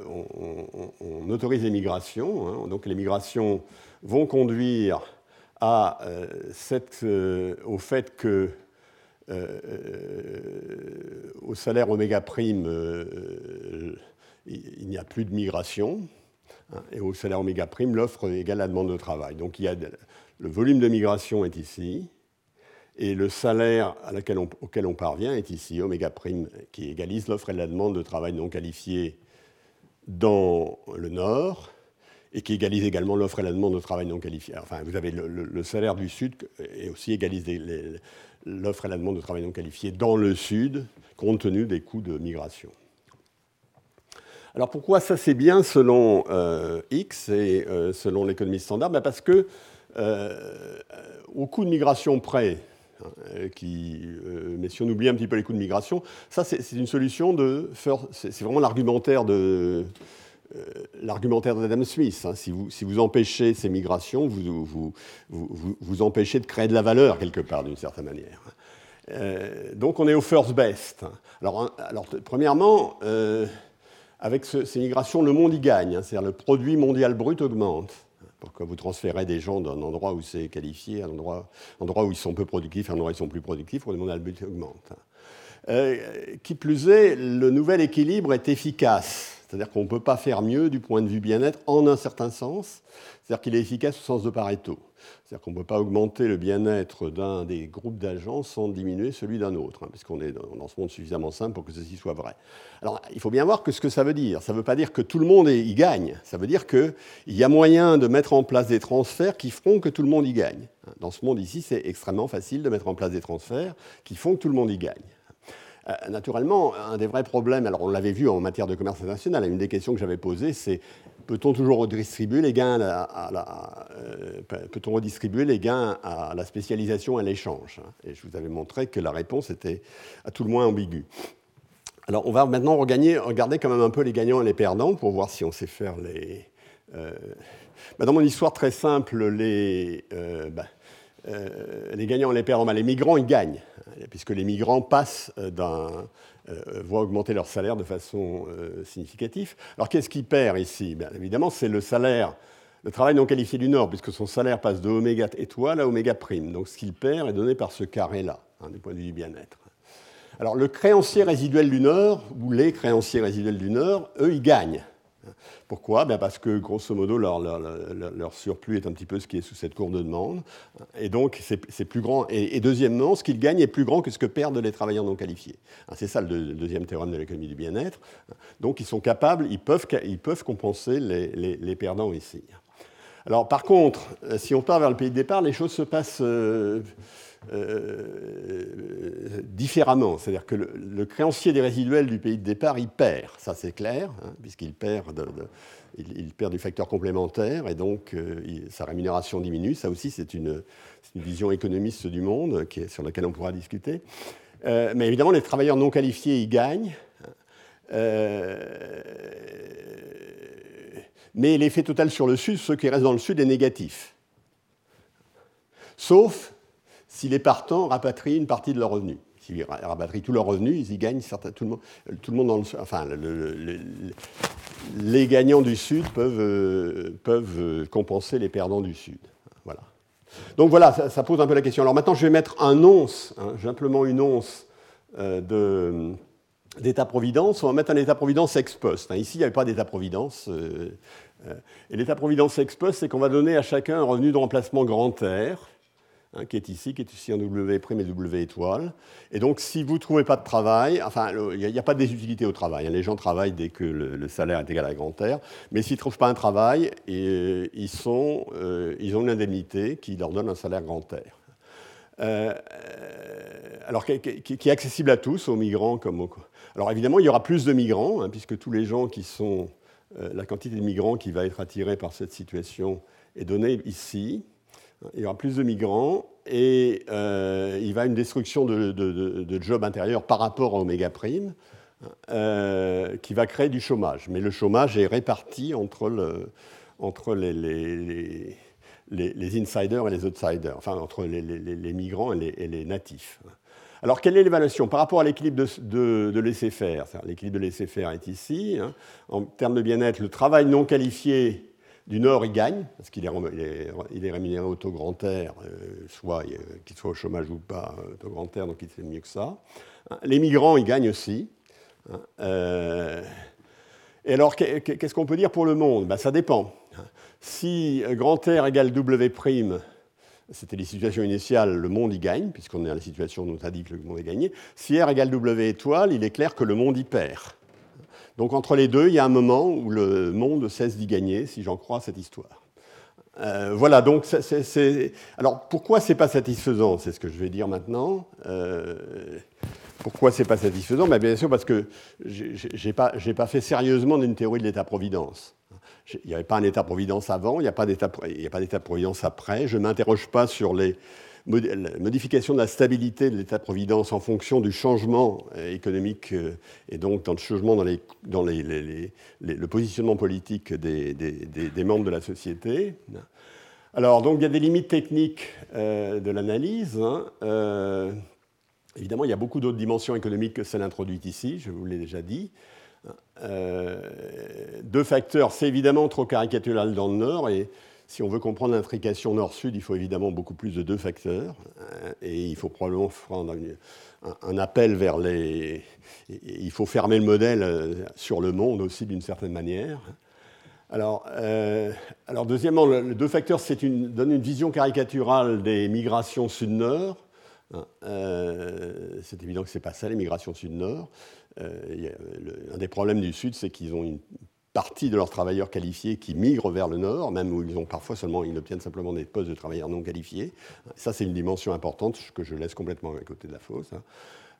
on, autorise les migrations. Hein. donc les migrations vont conduire euh, au fait que au salaire oméga prime, il n'y a plus de migration. Hein. et au salaire oméga prime, l'offre égale la demande de travail. Donc il y a, le volume de migration est ici. Et le salaire auquel on parvient est ici, oméga prime, qui égalise l'offre et la demande de travail non qualifié dans le Nord, et qui égalise également l'offre et la demande de travail non qualifié. Enfin, vous avez le, salaire du Sud et aussi égalise l'offre et la demande de travail non qualifié dans le Sud, compte tenu des coûts de migration. Alors pourquoi ça c'est bien selon euh, X et euh, selon l'économie standard? Ben Parce que euh, au coût de migration près, Hein, euh, mais si on oublie un petit peu les coûts de migration, ça c'est une solution de. C'est vraiment l'argumentaire de, l'argumentaire d'Adam Smith. Hein. Si, vous, si, vous, empêchez ces migrations, vous vous, vous, vous, empêchez de créer de la valeur quelque part, d'une certaine manière. Euh, donc on est au first best. Alors, alors premièrement, euh, avec ces migrations, le monde y gagne. Hein. C'est-à-dire le produit mondial brut augmente. Pourquoi vous transférez des gens d'un endroit où c'est qualifié à un endroit, où ils sont peu productifs à un endroit où ils sont plus productifs, le mondial brut augmente. Euh, qui plus est, le nouvel équilibre est efficace. C'est-à-dire qu'on ne peut pas faire mieux du point de vue bien-être en un certain sens. C'est-à-dire qu'il est efficace au sens de Pareto. C'est-à-dire qu'on ne peut pas augmenter le bien-être d'un des groupes d'agents sans diminuer celui d'un autre, hein, puisqu'on est dans, ce monde suffisamment simple pour que ceci soit vrai. Alors, il faut bien voir que ce que ça veut dire. Ça ne veut pas dire que tout le monde y gagne. Ça veut dire qu'il y a moyen de mettre en place des transferts qui feront que tout le monde y gagne. Dans ce monde ici, c'est extrêmement facile de mettre en place des transferts qui font que tout le monde y gagne. Euh, naturellement, un des vrais problèmes, alors on l'avait vu en matière de commerce international, une des questions que j'avais posées, c'est peut-on toujours redistribuer les gains à euh, peut-on redistribuer les gains à la spécialisation et à l'échange Et je vous avais montré que la réponse était à tout le moins ambiguë. Alors on va maintenant regarder quand même un peu les gagnants et les perdants pour voir si on sait faire les... Euh, bah, dans mon histoire très simple, les, bah, les gagnants les perdants, les migrants, ils gagnent puisque les migrants passent euh, d'un, euh, vont augmenter leur salaire de façon euh, significative. Alors qu'est-ce qu'ils perd ici? Bien évidemment, c'est le salaire, le travail non qualifié du Nord, puisque son salaire passe de oméga étoile à oméga prime. Donc ce qu'il perd est donné par ce carré-là, hein, du point de vue du bien-être. Alors le créancier résiduel du Nord, ou les créanciers résiduels du Nord, eux, ils gagnent. Pourquoi? Ben Parce que, grosso modo, leur, surplus est un petit peu ce qui est sous cette courbe de demande. Et donc, c'est plus grand. Et, deuxièmement, ce qu'ils gagnent est plus grand que ce que perdent les travailleurs non qualifiés. Hein, c'est ça le, deuxième théorème de l'économie du bien-être. Donc, ils sont capables, ils peuvent, ils peuvent compenser les, perdants ici. Alors, par contre, si on part vers le pays de départ, les choses se passent. Euh, euh, différemment. C'est-à-dire que le, créancier des résiduels du pays de départ, il perd, ça c'est clair, hein, puisqu'il perd, il, perd du facteur complémentaire et donc euh, sa rémunération diminue. Ça aussi, c'est une, vision économiste du monde qui est, sur laquelle on pourra discuter. Euh, mais évidemment, les travailleurs non qualifiés, ils gagnent. mais l'effet total sur le Sud, ceux qui restent dans le Sud, est négatif. Sauf si les partants rapatrient une partie de leurs revenus. S'ils rapatrient tous leurs revenus, ils gagnent monde, tout le monde enfin, les gagnants du Sud peuvent, euh, euh, compenser les perdants du Sud. Voilà. Donc voilà, ça, pose un peu la question. Alors maintenant, je vais mettre un once, hein, simplement une once euh, d'État-providence. On va mettre un État-providence ex post. Hein. Ici, il n'y avait pas d'État-providence. et l'État-providence ex post, c'est qu'on va donner à chacun un revenu de remplacement grand R Hein, qui est ici, qui est ici en W' et W étoile. Et donc, si vous ne trouvez pas de travail, enfin, il n'y a, pas de désutilité au travail. Hein. les gens travaillent dès que le, salaire est égal à grand R. Mais s'ils ne trouvent pas un travail, sont, euh, ils ont une indemnité qui leur donne un salaire grand R. Euh, alors, qui, est accessible à tous, aux migrants comme aux... Alors, évidemment, il y aura plus de migrants, hein, puisque tous les gens qui sont... Euh, la quantité de migrants qui va être attirée par cette situation est donnée ici il y aura plus de migrants et euh, il va y avoir une destruction de, jobs intérieurs par rapport à Oméga Prime euh, qui va créer du chômage. Mais le chômage est réparti entre, le, entre les, insiders et les outsiders, enfin entre les, migrants et les, natifs. Alors, quelle est l'évaluation Par rapport à l'équilibre de, de laisser-faire, l'équilibre de laisser-faire est ici. Hein. En termes de bien-être, le travail non qualifié du Nord, il gagne, parce qu'il est, rémunéré au taux grand air, euh, soit qu'il soit au chômage ou pas, au taux grand air, donc il fait mieux que ça. Les migrants, ils gagnent aussi. Euh, et alors, qu'est-ce qu'on peut dire pour le monde? Ben, Ça dépend. Si grand R égale W prime, c'était les situations initiales, le monde y gagne, puisqu'on est dans la situation dont on a dit que le monde est gagné. Si R égale W étoile, il est clair que le monde y perd. Donc entre les deux, il y a un moment où le monde cesse d'y gagner, si j'en crois cette histoire. Euh, voilà, donc c'est. Alors pourquoi c'est pas satisfaisant? C'est ce que je vais dire maintenant. Euh, pourquoi c'est pas satisfaisant? Ben, Bien sûr parce que j'ai pas, pas fait sérieusement d'une théorie de l'État-providence. Il n'y avait pas un État-providence avant, il n'y a pas d'État-providence après. Je ne m'interroge pas sur les modification de la stabilité de l'État-providence en fonction du changement économique et donc dans le changement dans, le positionnement politique des, membres de la société. Alors, donc, il y a des limites techniques de l'analyse. Hein. évidemment, il y a beaucoup d'autres dimensions économiques que celles introduites ici, je vous l'ai déjà dit. Euh, deux facteurs, c'est évidemment trop caricatural dans le Nord, et si on veut comprendre l'intrication Nord-Sud, il faut évidemment beaucoup plus de deux facteurs, euh, et il faut probablement prendre un, appel vers les... Il faut fermer le modèle euh, sur le monde aussi d'une certaine manière. Alors, alors deuxièmement, les deux facteurs une, donnent une vision caricaturale des migrations sud-nord. c'est évident que ce n'est pas ça, les migrations sud-nord. Euh, un des problèmes du Sud, c'est qu'ils ont une partie de leurs travailleurs qualifiés qui migrent vers le nord, même où ils ont parfois seulement, ils obtiennent simplement des postes de travailleurs non qualifiés. Ça, c'est une dimension importante que je laisse complètement à côté de la fosse. Hein.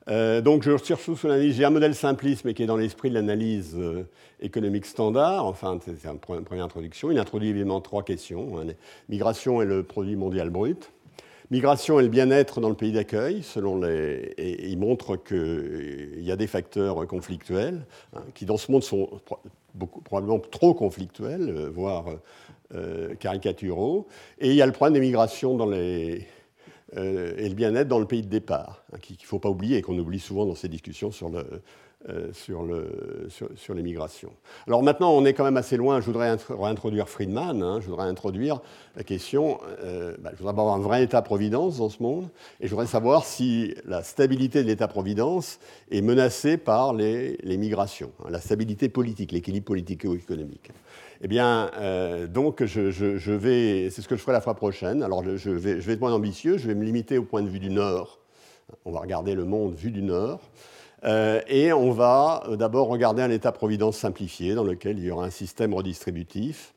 Euh, donc, je retire sous l'analyse. J'ai un modèle simpliste, mais qui est dans l'esprit de l'analyse euh, économique standard. Enfin, c'est une première introduction. Il introduit évidemment trois questions. Hein. Migration et le produit mondial brut. Migration et le bien-être dans le pays d'accueil, selon les, et il montre qu'il y a des facteurs conflictuels hein, qui, dans ce monde, sont probablement trop conflictuels, euh, voire euh, caricaturaux. Et il y a le problème des migrations dans les, euh, et le bien-être dans le pays de départ, hein, qu'il ne faut pas oublier et qu'on oublie souvent dans ces discussions sur le, euh, sur, le, sur, les migrations. Alors maintenant, on est quand même assez loin. Je voudrais réintroduire Friedman. Hein. je voudrais introduire la question. Euh, bah, je voudrais avoir un vrai État-providence dans ce monde. Et je voudrais savoir si la stabilité de l'État-providence est menacée par les, migrations, hein, la stabilité politique, l'équilibre politico-économique. Eh bien, euh, donc, je, vais. C'est ce que je ferai la fois prochaine. Alors, je vais, je vais être moins ambitieux. Je vais me limiter au point de vue du Nord. On va regarder le monde vu du Nord. Euh, et on va euh, d'abord regarder un État-providence simplifié dans lequel il y aura un système redistributif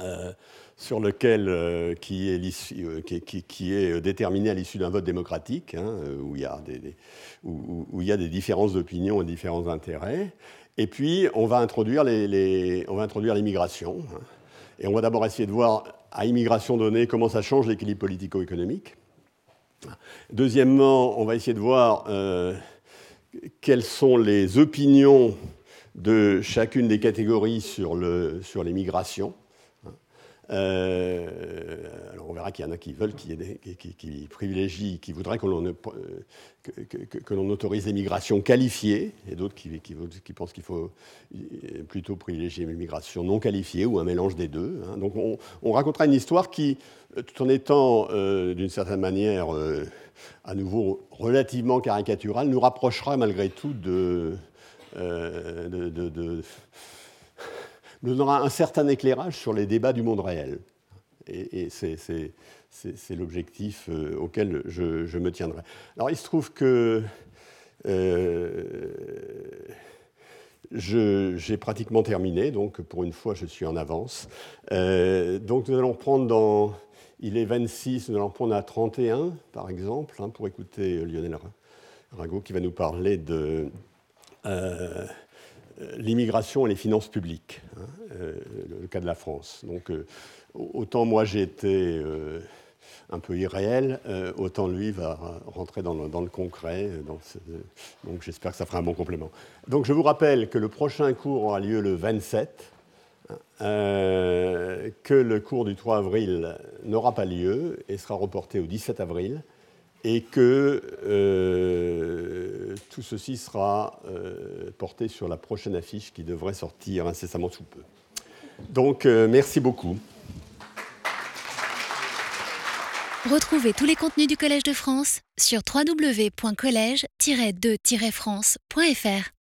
euh, sur lequel, qui, est déterminé à l'issue d'un vote démocratique, hein, où, il y a des, où, il y a des différences d'opinion et différents intérêts. Et puis, on va introduire l'immigration. Hein. et on va d'abord essayer de voir, à immigration donnée, comment ça change l'équilibre politico-économique. Deuxièmement, on va essayer de voir quelles sont les opinions de chacune des catégories sur, le, sur les migrations. Euh, alors on verra qu'il y en a qui veulent, qui, qui, privilégient, qui voudraient que l'on, que, l'on autorise les migrations qualifiées, et d'autres qui, pensent qu'il faut plutôt privilégier les migrations non qualifiées ou un mélange des deux. Hein. Donc on, racontera une histoire qui, tout en étant euh, d'une certaine manière euh, à nouveau relativement caricaturale, nous rapprochera malgré tout de, donnera un certain éclairage sur les débats du monde réel. Et, c'est l'objectif euh, auquel je, me tiendrai. Alors il se trouve que euh, j'ai pratiquement terminé, donc pour une fois je suis en avance. Euh, donc nous allons prendre dans... Il est 26, nous allons prendre à 31 par exemple, hein, pour écouter Lionel Rago qui va nous parler de... l'immigration et les finances publiques, hein, euh, le cas de la France. Donc, euh, autant moi j'ai été un peu irréel, autant lui va rentrer dans le, concret. donc j'espère que ça fera un bon complément. Donc je vous rappelle que le prochain cours aura lieu le 27, que le cours du 3 avril n'aura pas lieu et sera reporté au 17 avril, et que euh, tout ceci sera euh, porté sur la prochaine affiche qui devrait sortir incessamment sous peu. Donc, euh, merci beaucoup. Retrouvez tous les contenus du Collège de France sur www.colège-2-france.fr.